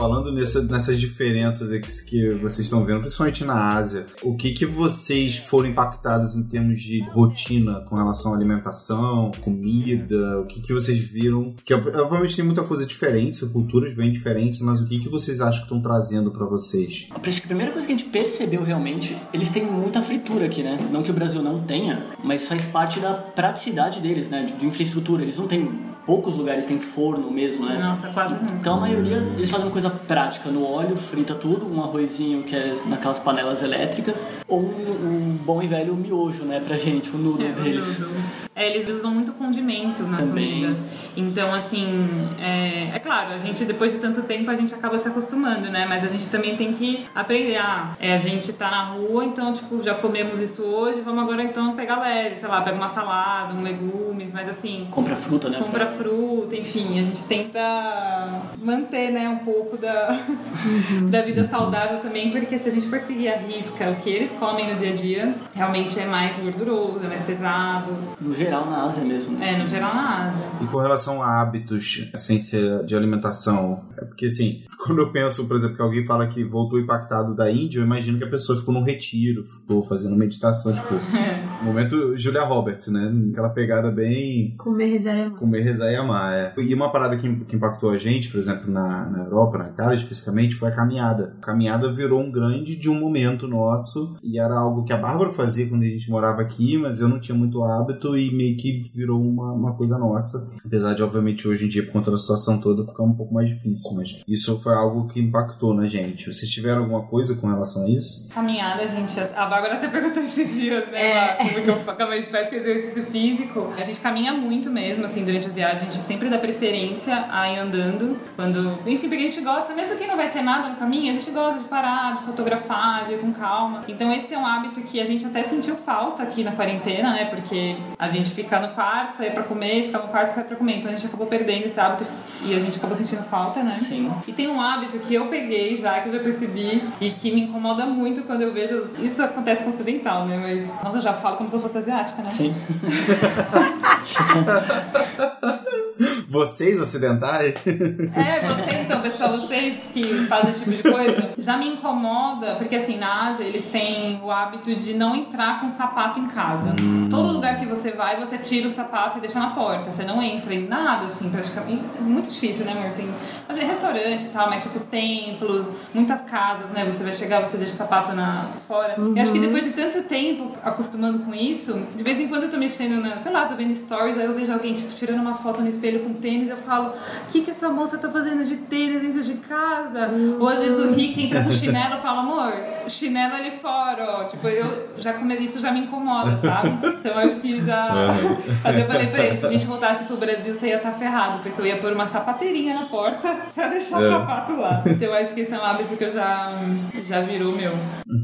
Falando nessa- nessas diferenças que, vocês estão vendo, principalmente na Ásia, o que, que vocês foram impactados em termos de rotina com relação à alimentação, comida? O que, que vocês viram? Que obviamente tem muita coisa diferente, são culturas bem diferentes, mas o que, que vocês acham que estão trazendo para vocês? Acho que a primeira coisa que a gente percebeu realmente, eles têm muita fritura aqui, né? Não que o Brasil não tenha, mas faz parte da praticidade deles, né? De infraestrutura. Eles não têm. Poucos lugares têm forno mesmo, né? Nossa, quase nunca. Então a maioria eles fazem uma coisa prática no óleo, frita tudo, um arrozinho que é naquelas panelas elétricas, ou um, um bom e velho miojo, né, pra gente, o noodle É, o deles. noodle. É, eles usam muito condimento na Também. comida. Então, assim, é, é claro, a gente, depois de tanto tempo, a gente acaba se acostumando, né? Mas a gente também tem que aprender. Ah, é, a gente tá na rua, então, tipo, já comemos isso hoje, vamos agora então pegar leve, sei lá, pega uma salada, um legumes, mas assim. Compra fruta, né? Compra pra- fruta, enfim, a gente tenta manter, né, um pouco da, da vida saudável também, porque se a gente for seguir a risca o que eles comem no dia a dia, realmente é mais gorduroso, é mais pesado, No geral, na Ásia mesmo. né? é, no geral na Ásia. E com relação a hábitos, essência de alimentação, é porque assim, quando eu penso, por exemplo, que alguém fala que voltou impactado da Índia, eu imagino que a pessoa ficou num retiro, ficou fazendo meditação, tipo, momento Julia Roberts, né? Aquela pegada bem Comer reserva. comer, rezar e amar. É. E uma parada que, que impactou a gente, por exemplo, na, na Europa, na Itália especificamente, foi a caminhada. A caminhada virou um grande de um momento nosso e era algo que a Bárbara fazia quando a gente morava aqui, mas eu não tinha muito hábito e meio que virou uma, uma coisa nossa. Apesar de, obviamente, hoje em dia, por conta da situação toda, ficar um pouco mais difícil, mas isso foi algo que impactou na gente. Vocês tiveram alguma coisa com relação a isso? Caminhada, gente, a Bárbara até perguntou esses dias, né, É. lá, como que eu acabei de pesca exercício físico. A gente caminha muito mesmo, assim, durante a viagem, a gente sempre dá preferência a ir andando, quando, enfim, porque a gente gosta, mesmo que não vai ter nada no caminho, a gente gosta de parar, de fotografar, de ir com calma. Então esse é um hábito que a gente até sentiu falta aqui na quarentena, né, porque a gente fica no quarto, sair pra comer, ficar no quarto, sair pra comer, então a gente acabou perdendo esse hábito e a gente acabou sentindo falta, né. Sim. E tem um hábito que eu peguei já, que eu já percebi, e que me incomoda muito quando eu vejo. Isso acontece com o ocidental, né? Mas. Nossa, eu já falo como se eu fosse asiática, né? Sim. Vocês ocidentais? É, vocês então, pessoal, vocês que fazem esse tipo de coisa, já me incomoda, porque assim, na Ásia eles têm o hábito de não entrar com sapato em casa. Todo lugar que você vai, você tira o sapato e deixa na porta. Você não entra em nada, assim, praticamente. É muito difícil, né, amor? Tem mas é restaurante e tal, mas tipo templos, muitas casas, né? Você vai chegar, você deixa o sapato na, fora. E acho que depois de tanto tempo acostumando com isso, de vez em quando eu tô mexendo na, sei lá, tô vendo stories, aí eu vejo alguém, tipo, tirando uma foto no espelho com tênis, eu falo, o que que essa moça tá fazendo de tênis dentro de casa? Ou às vezes o Rick entra com chinelo e fala, amor, chinelo ali fora, ó. Tipo, eu já isso já me incomoda, sabe? Então acho que já. Até eu falei pra ele, se a gente voltasse pro Brasil, você ia estar ferrado, porque eu ia pôr uma sapateirinha na porta pra deixar o sapato lá. Então eu acho que esse é um hábito que eu já, já virou meu.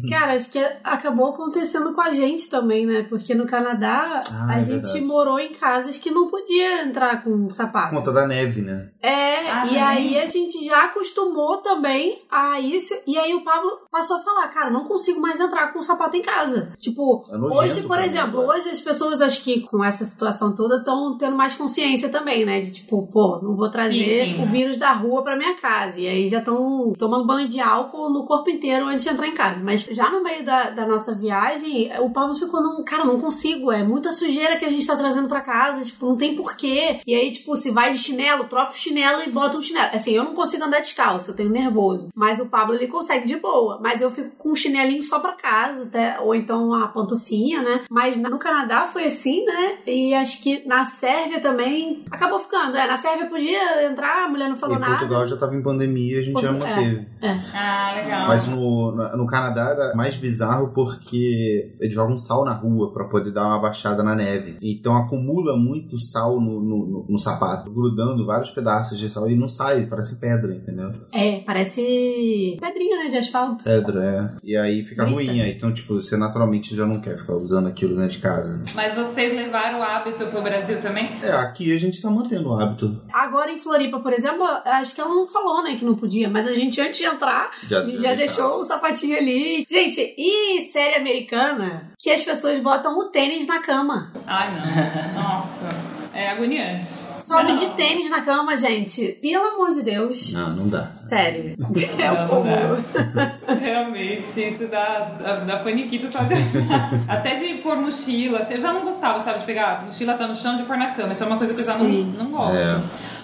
Cara, acho que acabou acontecendo com a gente também, né? Porque no Canadá Ah, a é gente verdade. morou em casas que não podia entrar com sapato. Por conta da neve, né? É, Ah, e aí a gente já acostumou também a isso. E aí o Pablo passou a falar, cara, não consigo mais entrar com sapato em casa. Tipo, É nojento hoje, por mim exemplo, agora. hoje as pessoas acho que com essa situação toda estão tendo mais consciência também, né? De tipo, pô, não vou trazer Sim, sim. o vírus da rua pra minha casa. E aí já estão tomando banho de álcool no corpo inteiro antes de entrar em casa. Mas já no meio da, da nossa viagem, o Pablo ficou num, cara, não consigo, é muita sujeira que a gente tá trazendo pra casa, tipo, não tem porquê. E aí, tipo, se vai de chinelo, troca o chinelo e bota um chinelo. Assim, eu não consigo andar descalço, eu tenho nervoso. Mas o Pablo, ele consegue de boa. Mas eu fico com um chinelinho só pra casa, até, ou então a pantufinha, né? Mas no Canadá foi assim, né? E acho que na Sérvia também acabou ficando. É, na Sérvia podia entrar, a mulher não falou em nada. Portugal já tava em pandemia, a gente já Portu- é. manteve. Ah, legal. Mas no, no Canadá era mais bizarro porque eles jogam sal na rua pra poder dar uma baixada na neve. Então acumula muito sal no, no, no- no sapato, grudando vários pedaços de sal e não sai, parece pedra, entendeu? É, parece pedrinha, né, de asfalto. Pedra, é. E aí fica Eita. ruim. Aí, então, tipo, você naturalmente já não quer ficar usando aquilo dentro de casa. né? Mas vocês levaram o hábito pro Brasil também? É, aqui a gente tá mantendo o hábito. Agora em Floripa, por exemplo, acho que ela não falou, né, que não podia, mas a gente antes de entrar Já, já, deixava. deixou o sapatinho ali. Gente, e série americana que as pessoas botam o tênis na cama. Ai, não. Nossa. É agoniante. Sobe de tênis na cama, gente. Pelo amor de Deus. Não, não dá. Sério. É Não, não dá. Realmente, isso dá, dá, dá faniquito só de. Até de pôr mochila. assim, Eu já não gostava, sabe, de pegar mochila tá no chão de pôr na cama. Isso é uma coisa que eu já não, não gosto. É.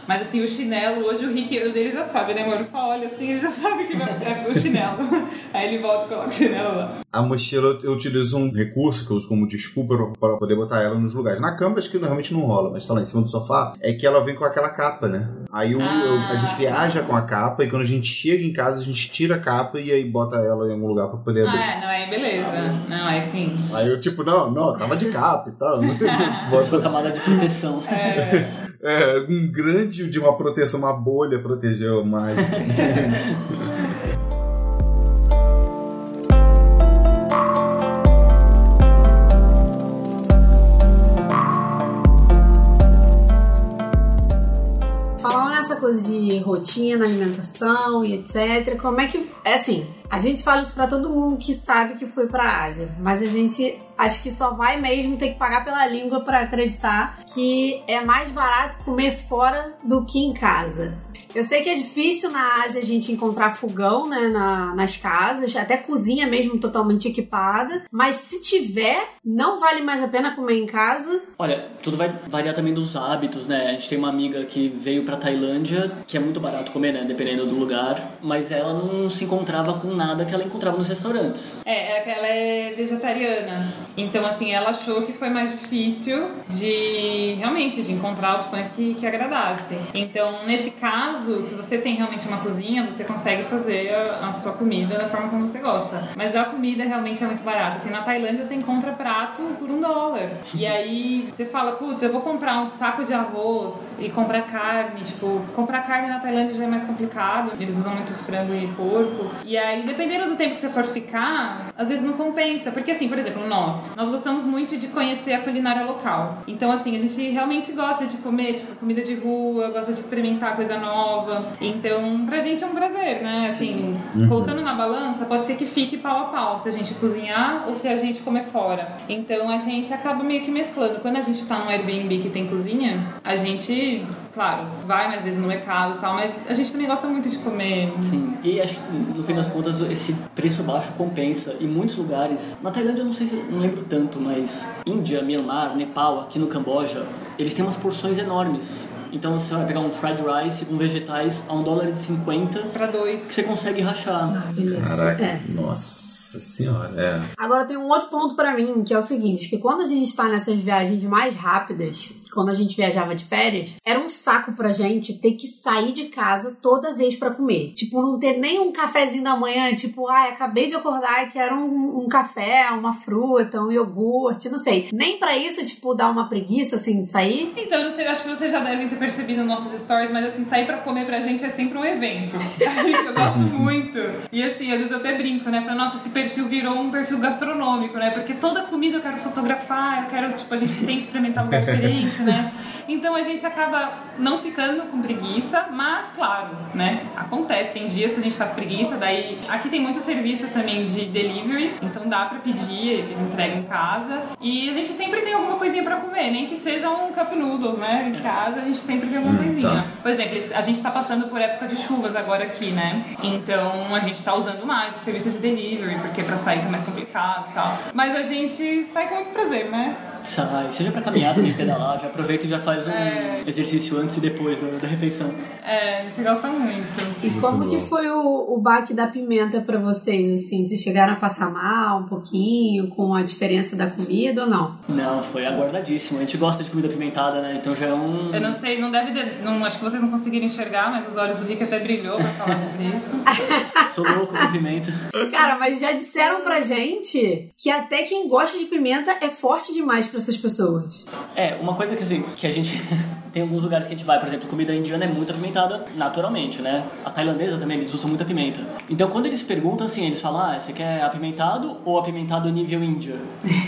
Mas assim, o chinelo, hoje o Rick, hoje ele já sabe, né, amor? Eu só olho assim, ele já sabe que vai é o chinelo. Aí ele volta e coloca o chinelo lá. A mochila eu utilizo um recurso que eu uso como desculpa pra- para poder botar ela nos lugares. Na cama acho que realmente não rola, mas tá lá em cima do sofá, é que ela vem com aquela capa, né? Aí eu- eu- a Ah. gente viaja com a capa e quando a gente chega em casa a gente tira a capa e aí bota ela em algum lugar pra poder abrir. Ah, é, não, aí beleza. Não, aí sim. Aí eu tipo, não, não, tava de capa e tal. Bota sua camada de proteção. é, um grande de uma proteção, uma bolha protegeu mais. Coisa de rotina, alimentação e etc, como é que. É assim, a gente fala isso pra todo mundo que sabe que foi pra Ásia, mas a gente acho que só vai mesmo ter que pagar pela língua pra acreditar que é mais barato comer fora do que em casa. Eu sei que é difícil na Ásia a gente encontrar fogão, né, na- nas casas, até cozinha mesmo totalmente equipada, mas se tiver, não vale mais a pena comer em casa. Olha, tudo vai variar também dos hábitos, né? A gente tem uma amiga que veio pra Tailândia, que é muito barato comer, né? Dependendo do lugar, mas ela não se encontrava com nada que ela encontrava nos restaurantes. É, é ela é vegetariana. Então, assim, ela achou que foi mais difícil de realmente de encontrar opções que, que agradassem. Então, nesse caso, se você tem realmente uma cozinha, você consegue fazer a, a sua comida da forma como você gosta. Mas a comida realmente é muito barata. Assim, na Tailândia você encontra prato por um dólar. E aí você fala, putz, eu vou comprar um saco de arroz e comprar carne. Tipo, comprar carne na Tailândia já é mais complicado. Eles usam muito frango e porco. E aí, dependendo do tempo que você for ficar, às vezes não compensa. Porque assim, por exemplo, nós, nós gostamos muito de conhecer a culinária local. Então, assim, a gente realmente gosta de comer, tipo, comida de rua, gosta de experimentar coisa nova. Então, pra gente é um prazer, né? Assim, colocando na balança, pode ser que fique pau a pau se a gente cozinhar ou se a gente comer fora. Então a gente acaba meio que mesclando. Quando a gente tá num Airbnb que tem cozinha, a gente, claro, vai mais vezes no mercado e tal, mas a gente também gosta muito de comer. Sim, e acho que no fim das contas esse preço baixo compensa. Em muitos lugares, na Tailândia eu não sei se eu não lembro tanto, mas Índia, Myanmar, Nepal, aqui no Camboja, eles têm umas porções enormes. Então você vai pegar um fried rice com vegetais a um dólar e cinquenta Pra dois. que você consegue rachar. Beleza. Caraca, É. nossa senhora, é. Agora tem um outro ponto pra mim, que é o seguinte, que quando a gente tá nessas viagens mais rápidas, quando a gente viajava de férias, era um saco pra gente ter que sair de casa toda vez pra comer. Tipo, não ter nem um cafezinho da manhã, tipo, ai, acabei de acordar e quero um, um café, uma fruta, um iogurte, não sei. Nem pra isso, tipo, dar uma preguiça, assim, de sair. Então, eu não sei, acho que vocês já devem ter percebido nos nossos stories, mas assim, sair pra comer pra gente é sempre um evento. Eu gosto muito. E assim, às vezes eu até brinco, né? Falo, nossa, esse perfil virou um perfil gastronômico, né? Porque toda comida eu quero fotografar, eu quero, tipo, a gente tem que experimentar um lugar diferente, né? Então a gente acaba não ficando com preguiça, mas claro, né? Acontece, tem dias que a gente tá com preguiça, daí aqui tem muito serviço também de delivery, então dá pra pedir, eles entregam em casa. E a gente sempre tem alguma coisinha pra comer, nem que seja um cup noodles, né? Em casa a gente sempre tem alguma coisinha. tá. Por exemplo, a gente tá passando por época de chuvas agora aqui, né? Então a gente tá usando mais o serviço de delivery, porque pra sair tá mais complicado e tal. Mas a gente sai com muito prazer, né? Sai, seja pra caminhada nem pedalar, já aproveita e já faz um exercício antes e depois da, da refeição. É, a gente gosta muito. E como que foi o, o baque da pimenta pra vocês, assim? Vocês chegaram a passar mal um pouquinho com a diferença da comida ou não? Não, foi aguardadíssimo. A gente gosta de comida apimentada, né? Então já é um. Eu não sei, não deve. ter- Não, acho que vocês não conseguiram enxergar, mas os olhos do Rick até brilhou pra falar sobre isso. Sou louco com pimenta. Cara, mas já disseram pra gente que até quem gosta de pimenta é forte demais pra essas pessoas. É, uma coisa que, assim, que a gente. tem alguns lugares que a gente vai, por exemplo, comida indiana é muito apimentada naturalmente, né? A tailandesa também, eles usam muita pimenta. Então quando eles perguntam assim, eles falam, ah, você quer apimentado ou apimentado nível Índia?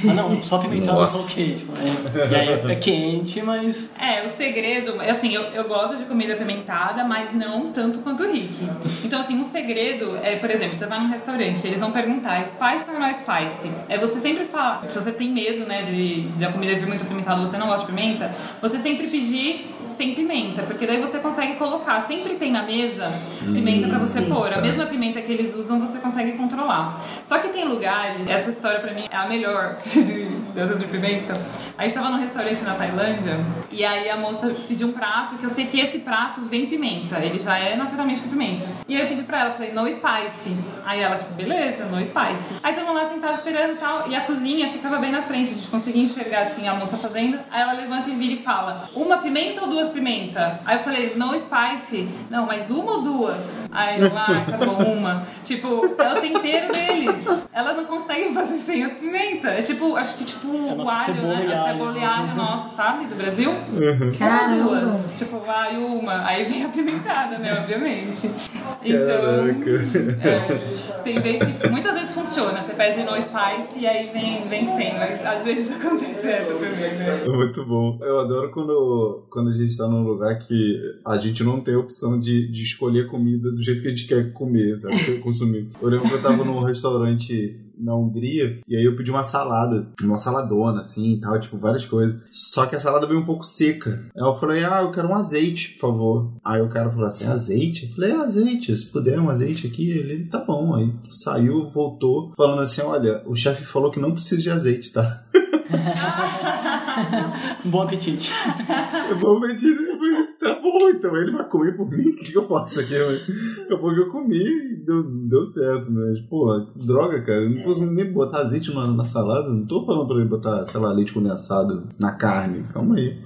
Ah, não, só apimentado, Nossa. ok. Tipo, é, e aí é quente, mas. É, o segredo, assim, eu, eu gosto de comida apimentada, mas não tanto quanto o Rick. Então, assim, um segredo é, por exemplo, você vai num restaurante, eles vão perguntar, é spice ou não é spice? É você sempre fala, se você tem medo, né, de, de a comida vir muito apimentada, você não gosta de pimenta, você sempre pedir sem pimenta, porque daí você consegue colocar, sempre tem na mesa pimenta pra você pôr. A mesma pimenta que eles usam, você consegue controlar. Só que tem lugares, essa história pra mim é a melhor de, dessas de pimenta. A gente tava num restaurante na Tailândia e aí a moça pediu um prato que eu sei que esse prato vem pimenta, ele já é naturalmente com pimenta. E aí eu pedi pra ela, falei, no spice. Aí ela, tipo, beleza, no spice. Aí tava lá sentada esperando e tal, e a cozinha ficava bem na frente, a gente conseguia enxergar assim a moça fazendo. Aí ela levanta e vira e fala, uma pimenta ou duas pimenta? Aí eu falei, no spice. Não, mas uma ou duas? Aí eu, ah, tá bom, uma. Tipo, é o tempero deles. Ela não consegue fazer sem a pimenta. É tipo, acho que tipo É o alho, né? e A cebola e alho nossa, sabe? Do Brasil. Caramba. Ou duas. Tipo, vai uma. Aí vem a pimentada, né? Obviamente. Então. É, tem vezes que muitas vezes funciona. Você pede no spice e aí vem, vem sem, mas às vezes acontece essa também, né? Muito bom. Eu adoro quando, quando a gente tá num lugar que a gente não tem a opção de, de escolher comida do jeito que a gente quer comer, sabe? Consumir. Eu lembro que eu tava num restaurante na Hungria e aí eu pedi uma salada, uma saladona assim e tal, tipo várias coisas. Só que a salada veio um pouco seca. Aí eu falei, ah, eu quero um azeite, por favor. Aí o cara falou assim, azeite? Eu falei, é azeite, se puder um azeite aqui, ele tá bom. Aí saiu, voltou, falando assim, olha, o chefe falou que não precisa de azeite, tá? Bom apetite. Eu vou medir, eu falei, tá bom, então ele vai comer por mim? O que, que eu faço aqui? Eu vou que eu comi e deu, deu certo, né? Pô, que droga, cara. Eu não posso nem botar azeite na, na salada. Não tô falando pra ele botar, sei lá, leite condensado na carne. Calma aí.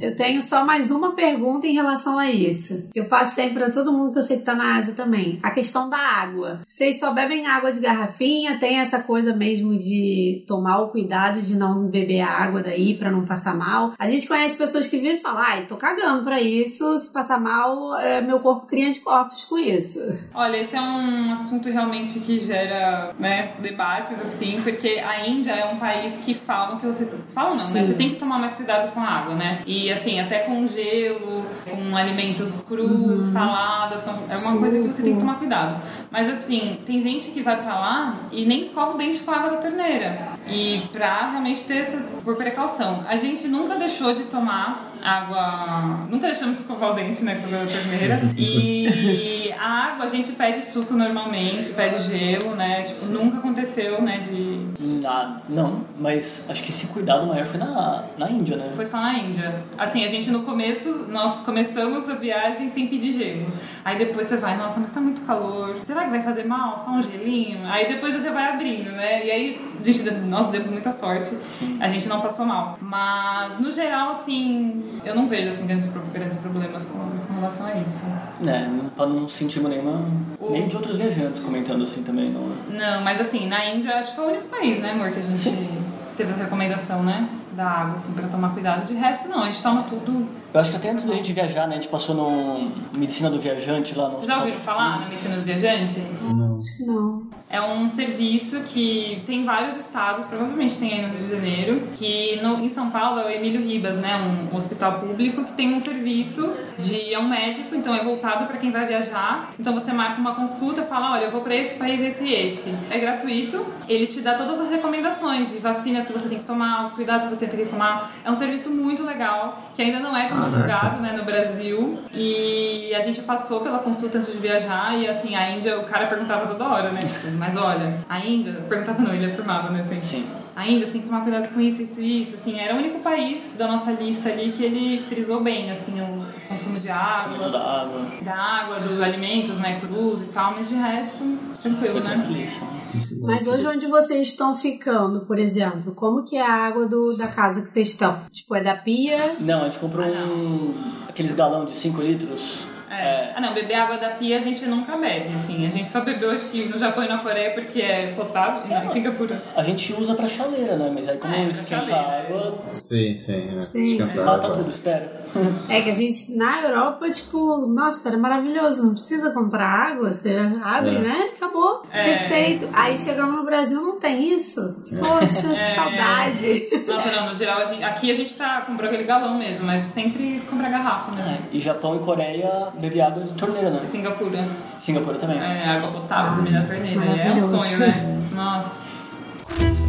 Eu tenho só mais uma pergunta em relação a isso. Eu faço sempre pra todo mundo que eu sei que tá na Ásia também. A questão da água. Vocês só bebem água de garrafinha? Tem essa coisa mesmo de tomar o cuidado de não beber a água daí pra não passar mal? A gente conhece pessoas que viram e falam, ai, tô cagando pra isso. se passar mal, é, meu corpo cria anticorpos com isso. Olha, esse é um assunto realmente que gera né, debates, assim, porque a Índia é um país que falam que você. Falam não, né? Sim. Você tem que tomar mais cuidado com a água, né? E assim, até com gelo, com alimentos crus, saladas, são, é uma coisa que você tem que tomar cuidado. Mas assim, tem gente que vai pra lá e nem escova o dente com a água da torneira. E pra realmente ter essa, por precaução. A gente nunca deixou de tomar água. Nunca deixamos de escovar o dente, né, com a água da torneira. E a água a gente pede suco normalmente, pede gelo, né? Tipo, nunca aconteceu, né, de. Ah, não, mas acho que esse cuidado maior foi na, na Índia, né? Foi só na Índia. Assim, a gente no começo, nós começamos a viagem sem pedir gelo. Aí depois você vai, nossa, mas tá muito calor. Será que vai fazer mal? Só um gelinho? Aí depois você vai abrindo, né? E aí, gente, nós demos muita sorte. A gente não passou mal. Mas, no geral, assim, eu não vejo, assim, grandes, grandes problemas com, com relação a isso. Né, pra não sentimos nenhuma. Nem de outros viajantes comentando assim também, não. Não, mas assim, na Índia, acho que foi o único país, né, amor, que a gente Sim. teve essa recomendação, né? Da água, assim, pra tomar cuidado. De resto, não, a gente toma tudo. Eu acho que até antes da gente viajar, né, a gente passou no Medicina do Viajante lá no Vocês já ouviram falar na medicina do viajante? Não. É um serviço que tem vários estados, provavelmente tem aí no Rio de Janeiro, que no, em São Paulo é o Emílio Ribas, né, um hospital público que tem um serviço de é um médico, então é voltado para quem vai viajar. Então você marca uma consulta, fala, olha, eu vou para esse país, esse e esse. É gratuito. Ele te dá todas as recomendações de vacinas que você tem que tomar, os cuidados que você tem que tomar. É um serviço muito legal que ainda não é tão divulgado, né, no Brasil. E a gente passou pela consulta antes de viajar e assim a Índia, o cara perguntava toda hora, né, tipo, mas olha, a Índia, perguntava não, ele afirmava, né, assim, Sim. A Índia você tem que tomar cuidado com isso, isso, isso, assim, era o único país da nossa lista ali que ele frisou bem, assim, o consumo de água, Toda a água. da água, dos alimentos, né, crus e tal, mas de resto, tranquilo, Foi né? Mas hoje onde vocês estão ficando, por exemplo, como que é a água do, da casa que vocês estão? Tipo, é da pia? Não, a gente comprou Ah, um. aqueles galão de 5 litros. É. Ah, não, beber água da pia a gente nunca bebe, assim. A gente só bebeu, acho que no Japão e na Coreia porque é potável. Não, em Singapura. A gente usa pra chaleira, né? Mas aí como É, esquenta a água, Sim, sim. É. Sim. Esquentar mata água. tudo, espera. É que a gente, na Europa, tipo, nossa, era maravilhoso. Não precisa comprar água, você abre, É. né? Acabou. É. Perfeito. Aí chegamos no Brasil, não tem isso. Poxa, que É. saudade. Nossa, não, no geral, a gente, aqui a gente tá comprou aquele galão mesmo, mas sempre compra garrafa, né? É, E Japão e Coreia bebe água de torneira, né? Singapura. Singapura também. É, água potável também da torneira. É um sonho, né? Nossa.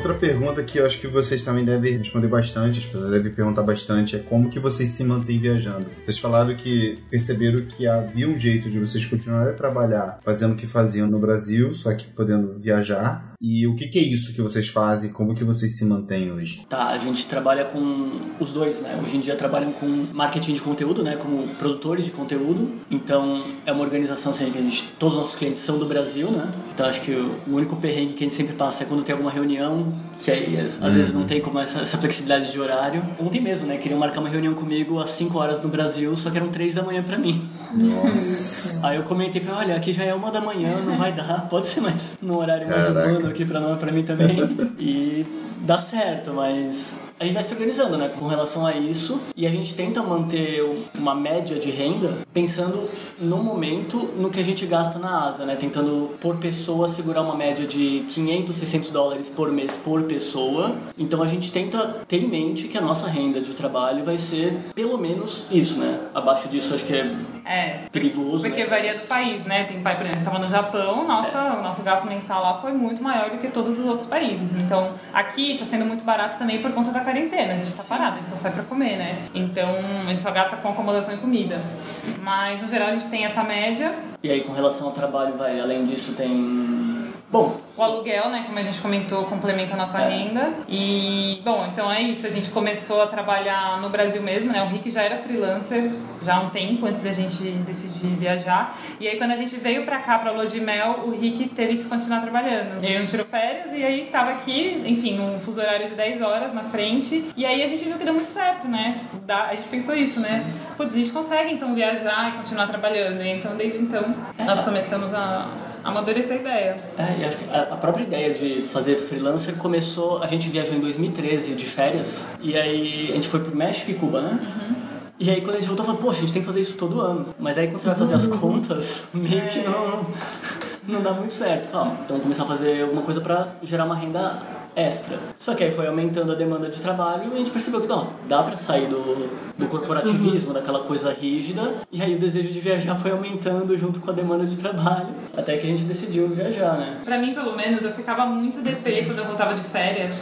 Outra pergunta que eu acho que vocês também devem responder bastante, as pessoas devem perguntar bastante, é como que vocês se mantêm viajando. Vocês falaram que perceberam que havia um jeito de vocês continuarem a trabalhar fazendo o que faziam no Brasil, só que podendo viajar. E o que, que é isso que vocês fazem? Como que vocês se mantêm hoje? Tá, a gente trabalha com os dois, né? Hoje em dia trabalham com marketing de conteúdo, né? Como produtores de conteúdo. Então é uma organização assim que a gente, todos os nossos clientes são do Brasil, né? Então acho que o único perrengue que a gente sempre passa é quando tem alguma reunião, que aí às vezes não tem como essa, essa flexibilidade de horário. Ontem mesmo, né? Queriam marcar uma reunião comigo às 5 horas no Brasil, só que eram 3 da manhã pra mim. Nossa. Aí eu comentei, falei, olha, aqui já é uma da manhã, não vai dar, pode ser mais num horário mais Caraca. humano aqui pra, nós, pra mim também. E dá certo, mas a gente vai se organizando, né, com relação a isso. E a gente tenta manter uma média de renda pensando no momento no que a gente gasta na Ásia, né, tentando por pessoa segurar uma média de 500, 600 dólares por mês por pessoa. Então a gente tenta ter em mente que a nossa renda de trabalho vai ser pelo menos isso, né? Abaixo disso acho que é É. perigoso, Porque né? varia do país, né? Tem pai, por exemplo, a gente estava no Japão, nossa, o nosso gasto mensal lá foi muito maior do que todos os outros países. Então, aqui tá sendo muito barato também por conta da quarentena. A gente tá parado, a gente só sai pra comer, né? Então, a gente só gasta com acomodação e comida. Mas, no geral, a gente tem essa média. E aí, com relação ao trabalho, vai, além disso, tem. Bom, O aluguel, né, como a gente comentou, complementa a nossa É. renda. E, bom, então é isso. A gente começou a trabalhar no Brasil mesmo, né? O Rick já era freelancer já há um tempo antes da gente decidir viajar. E aí, quando a gente veio pra cá, pra Lua de Mel, o Rick teve que continuar trabalhando. Ele não tirou férias e aí tava aqui, enfim, num fuso horário de 10 horas na frente. E aí a gente viu que deu muito certo, né? Tipo, dá, a gente pensou isso, né? Putz, a gente consegue então viajar e continuar trabalhando. E então, desde então, nós começamos a, a amadurecer a ideia. É, e acho que a própria ideia de fazer freelancer começou. A gente viajou em 2013 de férias, e aí a gente foi pro México e Cuba, né? E aí quando a gente voltou, falou, poxa, a gente tem que fazer isso todo ano. Mas aí quando você vai fazer as contas, meio que não, não dá muito certo. Então, então começar a fazer alguma coisa pra gerar uma renda extra. Só que aí foi aumentando a demanda de trabalho e a gente percebeu que não, dá pra sair do, do corporativismo, daquela coisa rígida. E aí o desejo de viajar foi aumentando junto com a demanda de trabalho, até que a gente decidiu viajar, né? Pra mim, pelo menos, eu ficava muito deprê quando eu voltava de férias.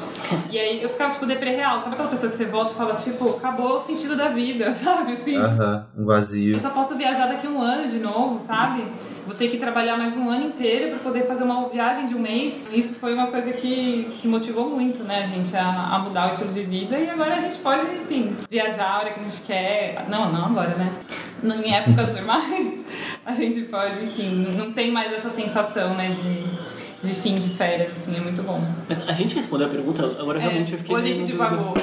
E aí eu ficava, tipo, deprê real. Sabe aquela pessoa que você volta e fala, tipo, acabou o sentido da vida, sabe? Assim. Aham, um vazio. Eu só posso viajar daqui a um ano de novo, sabe? Vou ter que trabalhar mais um ano inteiro pra poder fazer uma viagem de um mês. Isso foi uma coisa que, que motivou muito, né, a gente a, a mudar o estilo de vida. E agora a gente pode, enfim, viajar a hora que a gente quer. Não, não agora, né? Em épocas normais, a gente pode, enfim, não tem mais essa sensação, né, de, de fim de férias, assim, é muito bom. Mas a gente respondeu a pergunta, agora realmente eu fiquei Ou a gente divagou.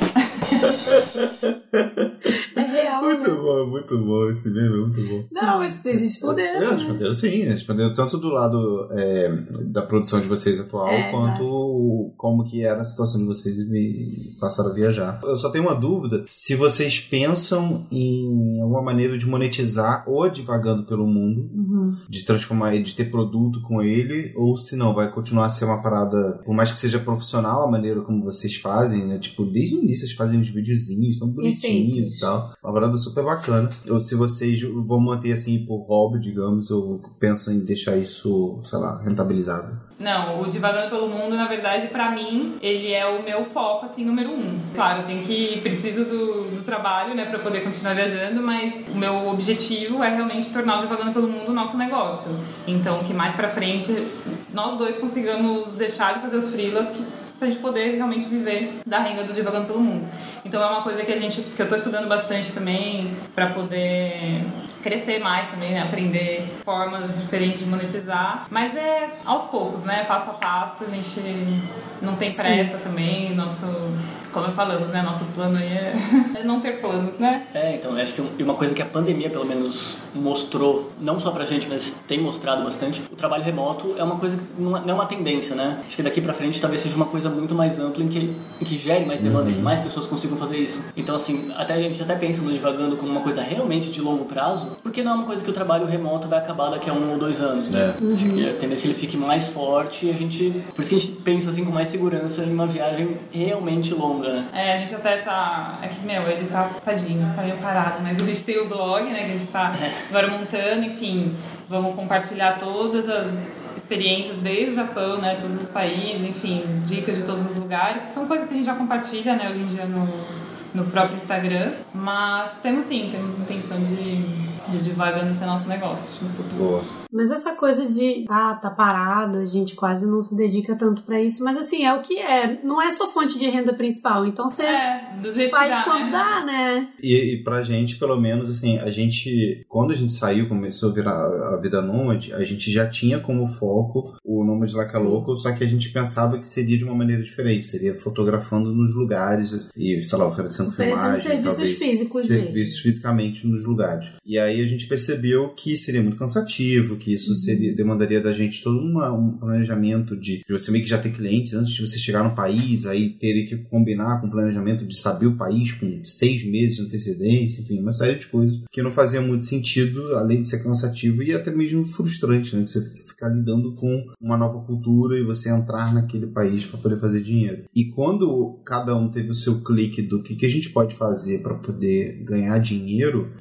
É real. Muito né? bom, muito bom esse meme, muito bom. Não, mas vocês responderam. É, né? responderam sim, responderam tanto do lado é, da produção de vocês atual, É, quanto como que era a situação de vocês e passaram a viajar. Eu só tenho uma dúvida, se vocês pensam em alguma maneira de monetizar ou divagando pelo mundo, Uhum. de transformar ele, de ter produto com ele, ou se não, vai continuar a ser uma parada, por mais que seja profissional a maneira como vocês fazem, né? Tipo, desde o início vocês fazem uns videozinhos tão bonitinhos e tal. Uma parada super bacana. Ou se vocês vão manter assim por hobby, digamos, ou pensam em deixar isso, sei lá, rentabilizável. Não, o Divagando pelo Mundo, na verdade, pra mim, ele é o meu foco, assim, número um. Claro, eu tenho que preciso do, do trabalho, né, pra poder continuar viajando, mas o meu objetivo é realmente tornar o Divagando pelo Mundo o nosso negócio. Então, que mais pra frente nós dois consigamos deixar de fazer os freelas que pra gente poder realmente viver da renda do Divagando pelo Mundo. Então é uma coisa que a gente que eu tô estudando bastante também pra poder crescer mais também, né? aprender formas diferentes de monetizar, mas é aos poucos, né? Passo a passo, a gente não tem pressa também, nosso como falamos, né? Nosso plano aí é é não ter planos, né? É, então, acho que uma coisa que a pandemia, pelo menos, mostrou, não só pra gente, mas tem mostrado bastante, o trabalho remoto é uma coisa que não é não é uma tendência, né? Acho que daqui pra frente talvez seja uma coisa muito mais ampla em que, em que gere mais demanda, em que mais pessoas consigam fazer isso. Então, assim, até a gente até pensa no Divagando como uma coisa realmente de longo prazo, porque não é uma coisa que o trabalho remoto vai acabar daqui a um ou dois anos, né? Acho que a tendência é que ele fique mais forte e a gente... Por isso que a gente pensa, assim, com mais segurança em uma viagem realmente longa, né? É, a gente até tá. É que, meu, ele tá tadinho, tá meio parado, mas a gente tem o blog, né, que a gente tá agora montando, enfim, vamos compartilhar todas as experiências desde o Japão, né, todos os países, enfim, dicas de todos os lugares, que são coisas que a gente já compartilha, né, hoje em dia no, no próprio Instagram, mas temos sim, temos intenção de, de divagando esse nosso negócio no futuro. Boa. Mas essa coisa de, ah, tá parado, a gente quase não se dedica tanto pra isso, mas assim, é o que é. Não é sua fonte de renda principal, então você É, do jeito faz que dá, quando né? dá, né? E, e pra gente, pelo menos, assim, a gente, quando a gente saiu, começou a virar a vida nômade, a gente já tinha como foco o Nômade Laca Louco, só que a gente pensava que seria de uma maneira diferente, seria fotografando nos lugares e, sei lá, oferecendo, Oferecendo filmagem, serviços talvez, físicos serviços fisicamente nos lugares. E aí a gente percebeu que seria muito cansativo, que isso seria, demandaria da gente todo uma- um planejamento de, de você meio que já ter clientes antes de você chegar no país, aí teria que combinar com o planejamento de saber o país com seis meses de antecedência, enfim, uma série de coisas que não fazia muito sentido, além de ser cansativo e até mesmo frustrante, né? Você ficar lidando com uma nova cultura e você entrar naquele país para poder fazer dinheiro. E quando cada um teve o seu clique do que, que a gente pode fazer para poder ganhar dinheiro,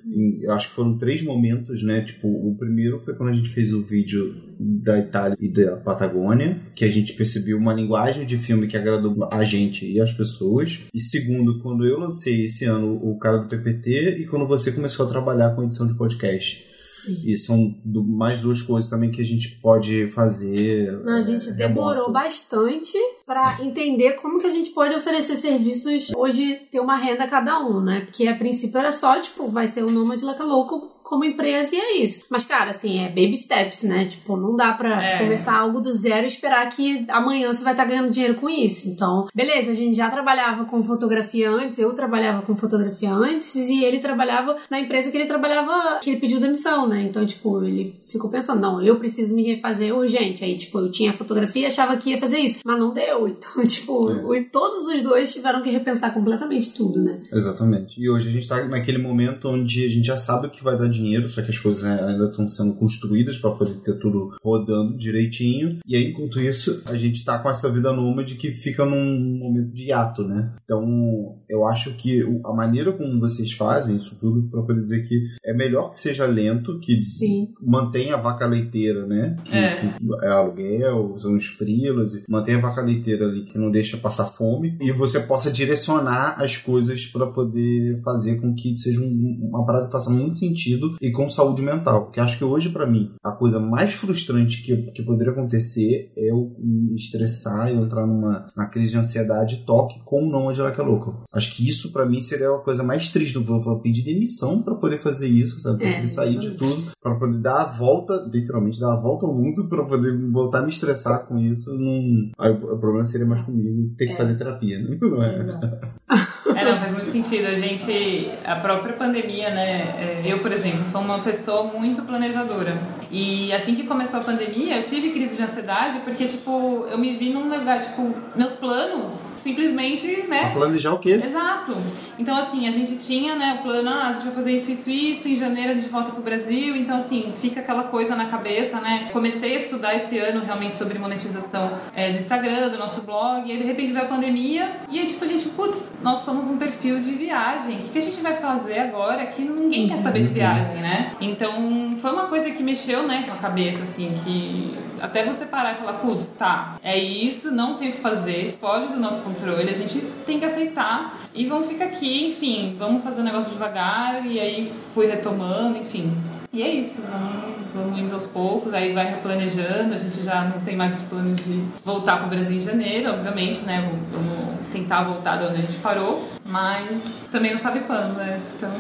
acho que foram três momentos, né? Tipo, o primeiro foi quando a gente fez o vídeo da Itália e da Patagônia, que a gente percebeu uma linguagem de filme que agradou a gente e as pessoas. E segundo, quando eu lancei esse ano o cara do PPT e quando você começou a trabalhar com edição de podcast. Sim. E são do- mais duas coisas também que a gente pode fazer. Não, a gente é, demorou bastante pra entender como que a gente pode oferecer serviços hoje ter uma renda cada um, né? Porque a princípio era só, tipo, vai ser o Nômade Laca Louco como empresa e é isso. Mas, cara, assim, é baby steps, né? Tipo, não dá pra É. começar algo do zero e esperar que amanhã você vai estar ganhando dinheiro com isso. Então, beleza, a gente já trabalhava com fotografia antes, eu trabalhava com fotografia antes e ele trabalhava na empresa que ele trabalhava, que ele pediu demissão, né? Então, tipo, ele ficou pensando, não, eu preciso me refazer urgente. Aí, tipo, eu tinha fotografia e achava que ia fazer isso, mas não deu. Então, tipo, o- todos os dois tiveram que repensar completamente tudo, né? Exatamente. E hoje a gente tá naquele momento onde a gente já sabe o que vai dar dinheiro, só que as coisas ainda estão sendo construídas para poder ter tudo rodando direitinho. E aí, enquanto isso, a gente tá com essa vida nômade que fica num momento de hiato, né? Então, eu acho que a maneira como vocês fazem isso tudo, para poder dizer que é melhor que seja lento, que Sim. mantenha a vaca leiteira, né? Que É. que é aluguel, são os frilas, e mantenha a vaca leiteira ali que não deixa passar fome e você possa direcionar as coisas para poder fazer com que seja um- uma parada que faça muito sentido e com saúde mental. Porque acho que hoje, para mim, a coisa mais frustrante que, que poderia acontecer é eu me estressar e eu entrar numa, numa crise de ansiedade e toque com o nome de Ela que é louco. Acho que isso, para mim, seria a coisa mais triste do povo. Eu pedir demissão para poder fazer isso, sabe? Pra É, poder sair de tudo para poder dar a volta, literalmente dar a volta ao mundo para poder voltar a me estressar com isso. Não... Aí o o problema seria mais comigo ter que fazer terapia, né? Não é? É, não, faz muito sentido. A gente, a própria pandemia, né? é, Eu, por exemplo, sou uma pessoa muito planejadora. E assim que começou a pandemia, eu tive crise de ansiedade porque, tipo, eu me vi num lugar, tipo, meus planos simplesmente, Pra né? planejar o quê? Exato. Então, assim, a gente tinha, né, o plano, ah, a gente vai fazer isso, isso, isso, em janeiro a gente volta pro Brasil, então, assim, fica aquela coisa na cabeça, né? Comecei a estudar esse ano realmente sobre monetização é, do Instagram, do nosso blog, e aí, de repente, veio a pandemia, e aí, tipo, a gente, putz, nós somos um perfil de viagem, o que, que a gente vai fazer agora que ninguém quer saber de viagem, né? Então, foi uma coisa que mexeu, né, com a cabeça, assim, que até você parar e falar, putz, tá, é isso, não tem o que fazer, foge do nosso controle, a gente tem que aceitar e vamos ficar aqui, enfim, vamos fazer o negócio devagar e aí fui retomando, enfim. E é isso, vamos, vamos indo aos poucos, aí vai replanejando, a gente já não tem mais os planos de voltar pro Brasil em janeiro, obviamente, né? Vamos tentar voltar de onde a gente parou, mas também não sabe quando, né? Então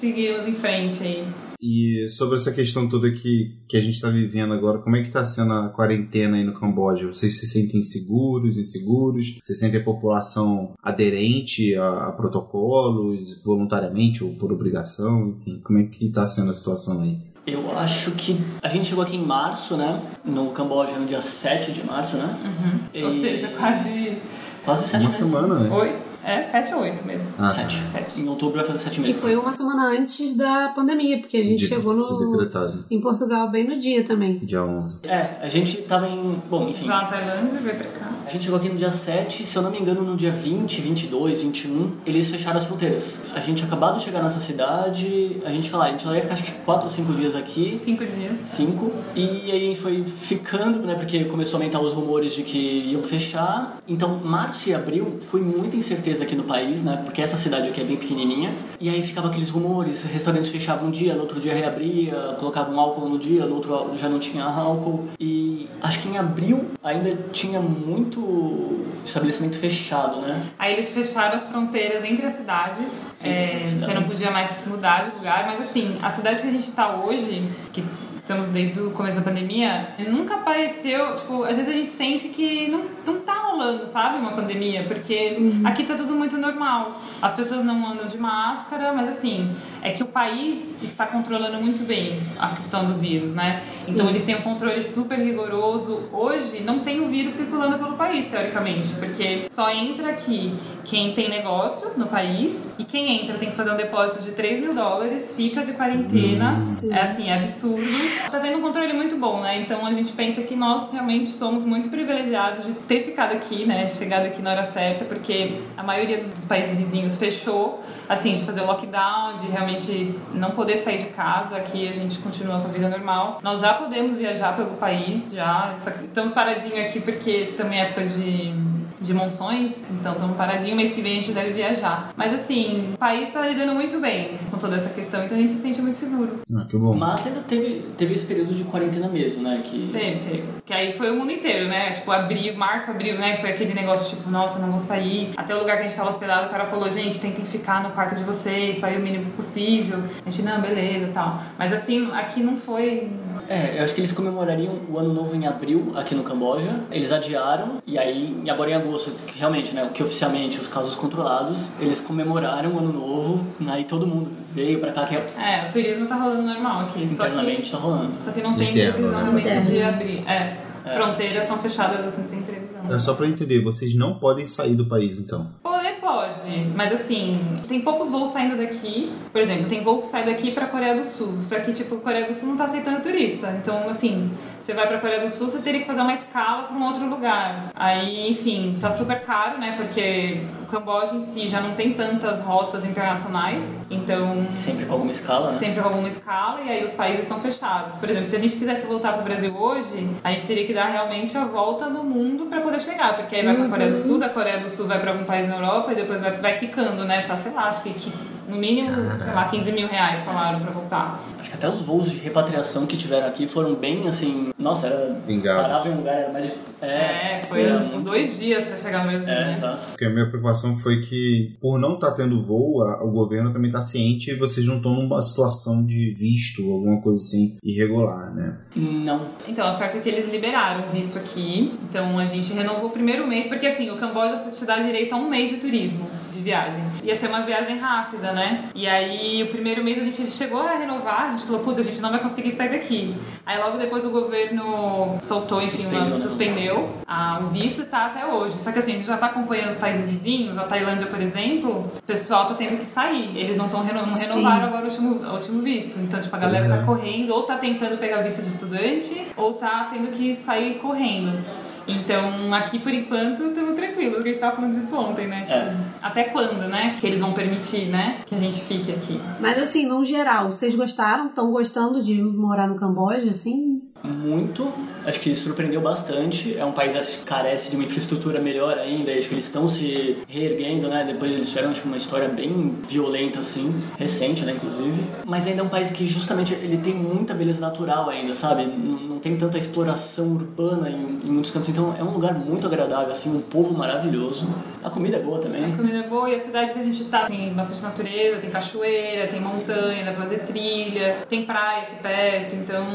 seguimos em frente aí. E sobre essa questão toda que, que a gente está vivendo agora, como é que está sendo a quarentena aí no Camboja? Vocês se sentem seguros, inseguros? Vocês sentem a população aderente a, a protocolos, voluntariamente ou por obrigação? Enfim, como é que está sendo a situação aí? Eu acho que a gente chegou aqui em março, né? No Camboja, no dia 7 de março, né? E- Ou seja, quase quase sete Uma meses. semana, né? oito. É, sete ou oito meses. Ah, Sete. Sete. Em outubro vai fazer sete E meses. foi uma semana antes da pandemia, porque a gente de- chegou no, decretado, em Portugal bem no dia também. dia 11. É, a gente tava em. Bom, enfim. Já na Tailândia, veio pra cá. A gente chegou aqui no dia 7, se eu não me engano, no dia 20, 22, 21, eles fecharam as fronteiras. A gente acabado de chegar nessa cidade, a gente falou, ah, a gente vai ficar acho que 4 ou 5 dias aqui. Cinco dias. Cinco. E aí a gente foi ficando, né? Porque começou a aumentar os rumores de que iam fechar. Então, março e abril foi muita incerteza aqui no país, né? Porque essa cidade aqui é bem pequenininha. E aí ficava aqueles rumores, restaurantes fechavam um dia, no outro dia reabria, colocavam álcool no dia, no outro já não tinha álcool. E acho que em abril ainda tinha muito estabelecimento fechado, né? Aí eles fecharam as fronteiras entre as cidades. É, você não podia mais mudar de lugar, mas assim, a cidade que a gente tá hoje, que estamos desde o começo da pandemia, nunca apareceu. Tipo, às vezes a gente sente que não, não tá rolando, sabe, uma pandemia, porque aqui tá tudo muito normal. As pessoas não andam de máscara, mas assim, é que o país está controlando muito bem a questão do vírus, né? Então eles têm um controle super rigoroso. Hoje não tem o vírus circulando pelo país, teoricamente, porque só entra aqui quem tem negócio no país e quem entra tem que fazer um depósito de 3 mil dólares, fica de quarentena. É assim, é absurdo. Tá tendo um controle muito bom, né? Então a gente pensa que nós realmente somos muito privilegiados de ter ficado aqui, né? Chegado aqui na hora certa, porque a maioria dos, países vizinhos fechou, assim, de fazer lockdown, de realmente não poder sair de casa. Aqui a gente continua com a vida normal. Nós já podemos viajar pelo país, já. Só que estamos paradinhos aqui porque também é época de de monções, então estamos paradinho, mês que vem a gente deve viajar. Mas assim, o país está lidando muito bem com toda essa questão, então a gente se sente muito seguro. Ah, que bom. Mas ainda teve, teve esse período de quarentena mesmo, né? Que Teve, teve. Que aí foi o mundo inteiro, né? Tipo, abril, março, abril, né? Foi aquele negócio, tipo, nossa, não vou sair. Até o lugar que a gente tava hospedado, o cara falou, gente, tentem ficar no quarto de vocês, sair o mínimo possível. A gente, não, beleza e tal. Mas assim, aqui não foi. É, eu acho que eles comemorariam o ano novo em abril aqui no Camboja. Eles adiaram e aí agora em agosto, que realmente, né, o que oficialmente os casos controlados, eles comemoraram o ano novo. Aí todo mundo veio pra cá que é- É, o turismo tá rolando normal aqui. Só que, internamente tá rolando. só que não tem Interno, previsão né? realmente Interno. de abrir. É. Fronteiras estão fechadas assim sem previsão. É só pra eu entender, vocês não podem sair do país então. Poder pode, mas assim, tem poucos voos saindo daqui. Por exemplo, tem voo que sai daqui pra Coreia do Sul. Só que, tipo, a Coreia do Sul não tá aceitando turista. Então, assim, você vai pra Coreia do Sul, você teria que fazer uma escala pra um outro lugar. Aí, enfim, tá super caro, né? Porque Camboja em si já não tem tantas rotas internacionais. Então, Sempre com alguma escala, né? sempre com alguma escala e aí os países estão fechados. Por exemplo, se a gente quisesse voltar para o Brasil hoje, a gente teria que dar realmente a volta no mundo para poder chegar, porque aí vai para a Coreia do Sul, da Coreia do Sul vai para algum país na Europa e depois vai, vai quicando, né? Tá, sei lá, acho que, que no mínimo, sei lá, 15 mil reais falaram para voltar. Acho que até os voos de repatriação que tiveram aqui foram bem assim. Nossa, era. Pingados. Parava em um lugar, era mais de. É, foi era tipo muito- dois dias para chegar no Brasil, É, né? exato. Porque a minha preocupação foi que, por não estar tendo voo, a- o governo também está ciente e vocês não estão numa situação de visto, alguma coisa assim, irregular, né? Não. Então, a sorte é que eles liberaram o visto aqui. Então, a gente renovou o primeiro mês, porque assim, o Camboja te dá direito a um mês de turismo, de viagem. Ia ser uma viagem rápida, né? E aí, o primeiro mês a gente chegou a renovar, a gente falou, putz, a gente não vai conseguir sair daqui. Aí, logo depois, o governo soltou, enfim, Suspendeu, uma, né? suspendeu ah, o visto e tá até hoje. Só que assim, a gente já tá acompanhando os países vizinhos, a Tailândia, por exemplo, o pessoal tá tendo que sair. Eles não, tão reno não renovaram agora o último, o último visto. Então, tipo, a galera tá correndo, ou tá tentando pegar visto de estudante, ou tá tendo que sair correndo. Então, aqui por enquanto, estamos tranquilos, porque a gente tava falando disso ontem, né? Tipo, É. até quando, né? Que eles vão permitir, né? Que a gente fique aqui. Mas assim, no geral, vocês gostaram? Estão gostando de morar no Camboja, assim? Muito. Acho que surpreendeu bastante. É um país que carece de uma infraestrutura melhor ainda. Acho que eles estão se reerguendo, né? Depois eles tiveram acho, uma história bem violenta, assim, recente, né? Inclusive. Mas ainda é um país que justamente ele tem muita beleza natural ainda, sabe? Não, não tem tanta exploração urbana em, em muitos cantos. Então é um lugar muito agradável, assim, um povo maravilhoso. A comida é boa também. A comida é boa e a cidade que a gente tá tem bastante natureza, tem cachoeira, tem montanha, dá pra fazer trilha, tem praia aqui perto, então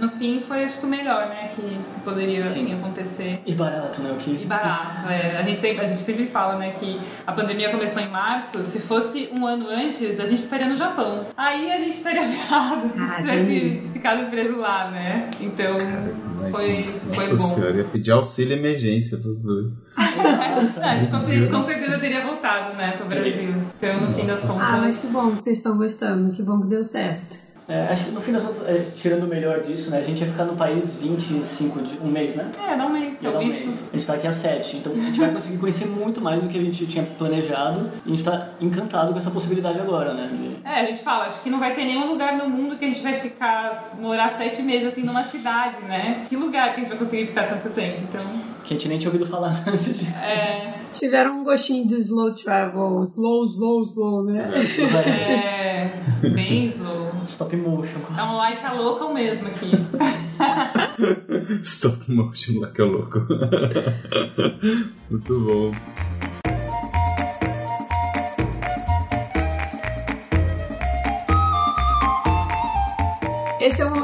no fim foi acho que o melhor, né, que, que poderia Sim. assim acontecer. E barato, né? O que... E barato, é. A gente, sempre, a gente sempre fala, né, que a pandemia começou em março. Se fosse um ano antes, a gente estaria no Japão. Aí a gente estaria ferrado. Ah, Tivesse ficado preso lá, né? Então, foi, foi Nossa bom. senhora, ia pedir auxílio e emergência. Pra... Ah, a gente com, cer- com certeza teria voltado, né, pro Brasil. Então, no fim das contas. Ah, mas que bom que vocês estão gostando, que bom que deu certo. É, acho que no fim das contas, é, tirando o melhor disso, né? A gente ia ficar no país 25 dias, um mês, né? É, dá um mês, que Ia é dar o um visto. mês. A gente tá aqui há sete, então a gente vai conseguir conhecer muito mais do que a gente tinha planejado. E a gente tá encantado com essa possibilidade agora, né? de- É, a gente fala, acho que não vai ter nenhum lugar no mundo que a gente vai ficar, morar sete meses assim numa cidade, né? Que lugar que a gente vai conseguir ficar tanto tempo? Então, Que a gente nem tinha ouvido falar antes de. é. Tiveram um gostinho de slow travel, slow, slow, slow, né? É. Bem slow. Stop motion. É um like a local mesmo aqui. Stop motion lá que é louco. Muito bom.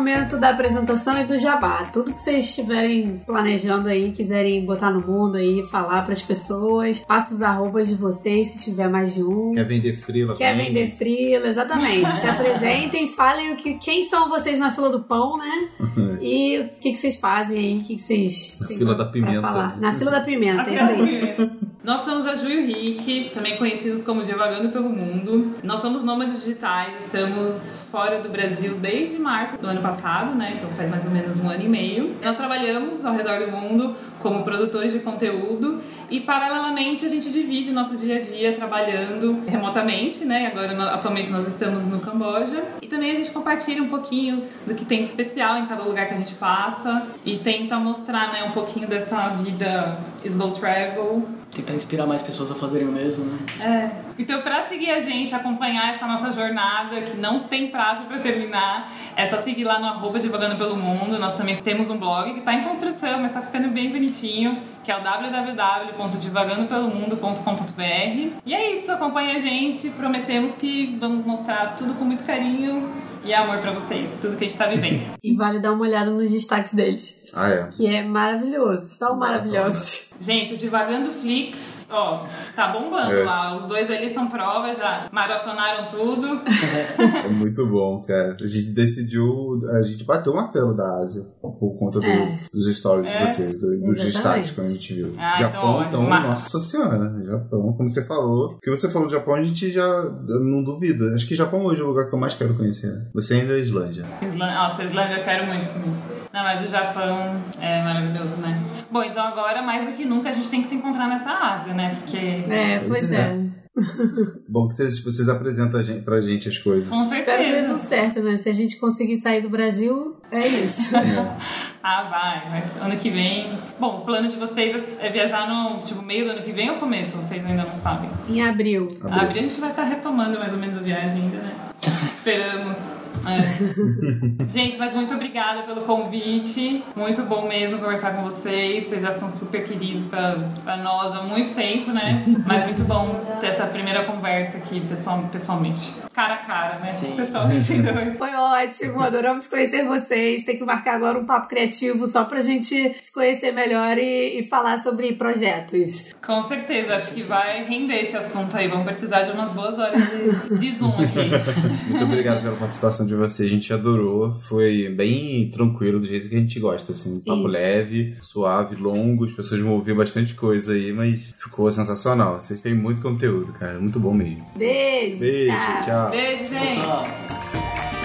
Momento da apresentação e do jabá. Tudo que vocês estiverem planejando aí, quiserem botar no mundo aí, falar pras pessoas, passa os arrobas de vocês, se tiver mais de um. Quer vender frila Quer também? vender frila, exatamente. Se apresentem, falem o que, quem são vocês na fila do pão, né? E o que, que vocês fazem aí, o que, que vocês. Na têm fila da pimenta. falar. Na fila da pimenta, é isso aí. Nós somos a Ju e o Rick, também conhecidos como Divagando pelo Mundo. Nós somos nômades digitais, estamos fora do Brasil desde março do no ano passado, né? Então faz mais ou menos um ano e meio. Nós trabalhamos ao redor do mundo como produtores de conteúdo e paralelamente a gente divide o nosso dia a dia trabalhando remotamente, né? Agora atualmente nós estamos no Camboja e também a gente compartilha um pouquinho do que tem de especial em cada lugar que a gente passa e tenta mostrar, né, um pouquinho dessa vida slow travel Tentar inspirar mais pessoas a fazerem o mesmo, né? É. Então, para seguir a gente, acompanhar essa nossa jornada, que não tem prazo para terminar, é só seguir lá no arroba Divagando pelo Mundo. Nós também temos um blog que está em construção, mas está ficando bem bonitinho, que é o www.divagandopelomundo.com.br. E é isso, acompanha a gente. Prometemos que vamos mostrar tudo com muito carinho e amor para vocês, tudo que a gente está vivendo. E vale dar uma olhada nos destaques deles. Ah, é. Que é maravilhoso, são maravilhosos. Gente, o Divagando Flix, ó, tá bombando É. lá. Os dois ali são prova, já maratonaram tudo. É muito bom, cara. A gente decidiu. A gente bateu o martelo da Ásia por conta do- É. dos stories É. de vocês, do- dos destaques que a gente viu. Ah, então Japão, então, Mas- nossa senhora. Japão, como você falou. O que você falou do Japão, a gente já não duvida. Acho que Japão hoje é o lugar que eu mais quero conhecer. Você ainda é Islândia. Islândia, nossa, Islândia eu quero muito. muito. Não, mas o Japão é maravilhoso, né? Bom, então agora, mais do que nunca, a gente tem que se encontrar nessa Ásia, né? Porque. É, pois Pois é. é. Bom que vocês, vocês apresentam a gente, pra gente as coisas. Com Espero que dê certeza. tudo certo, né? Se a gente conseguir sair do Brasil, é isso. Ah, vai, mas ano que vem. Bom, o plano de vocês é viajar no tipo, meio do ano que vem ou começo? Vocês ainda não sabem. em abril. A abril a gente vai estar retomando mais ou menos a viagem ainda, né? Esperamos. É. Gente, mas muito obrigada pelo convite. Muito bom mesmo conversar com vocês. Vocês já são super queridos pra, pra nós há muito tempo, né? Mas muito bom ter essa primeira conversa aqui pessoal, pessoalmente. Cara a cara, né? Sim. Pessoalmente mais. Foi ótimo, adoramos conhecer vocês. Tem que marcar agora um papo criativo só pra gente se conhecer melhor e, e falar sobre projetos. Com certeza, acho que vai render esse assunto aí. Vamos precisar de umas boas horas de, de Zoom aqui. Muito obrigado pela participação de você. A gente adorou. Foi bem tranquilo, do jeito que a gente gosta. Assim, papo Isso. leve, suave, longo. As pessoas vão ouvir bastante coisa aí, mas ficou sensacional. Vocês têm muito conteúdo, cara. Muito bom mesmo. Beijo, Beijo, tchau. tchau. Beijo, gente! Pessoal.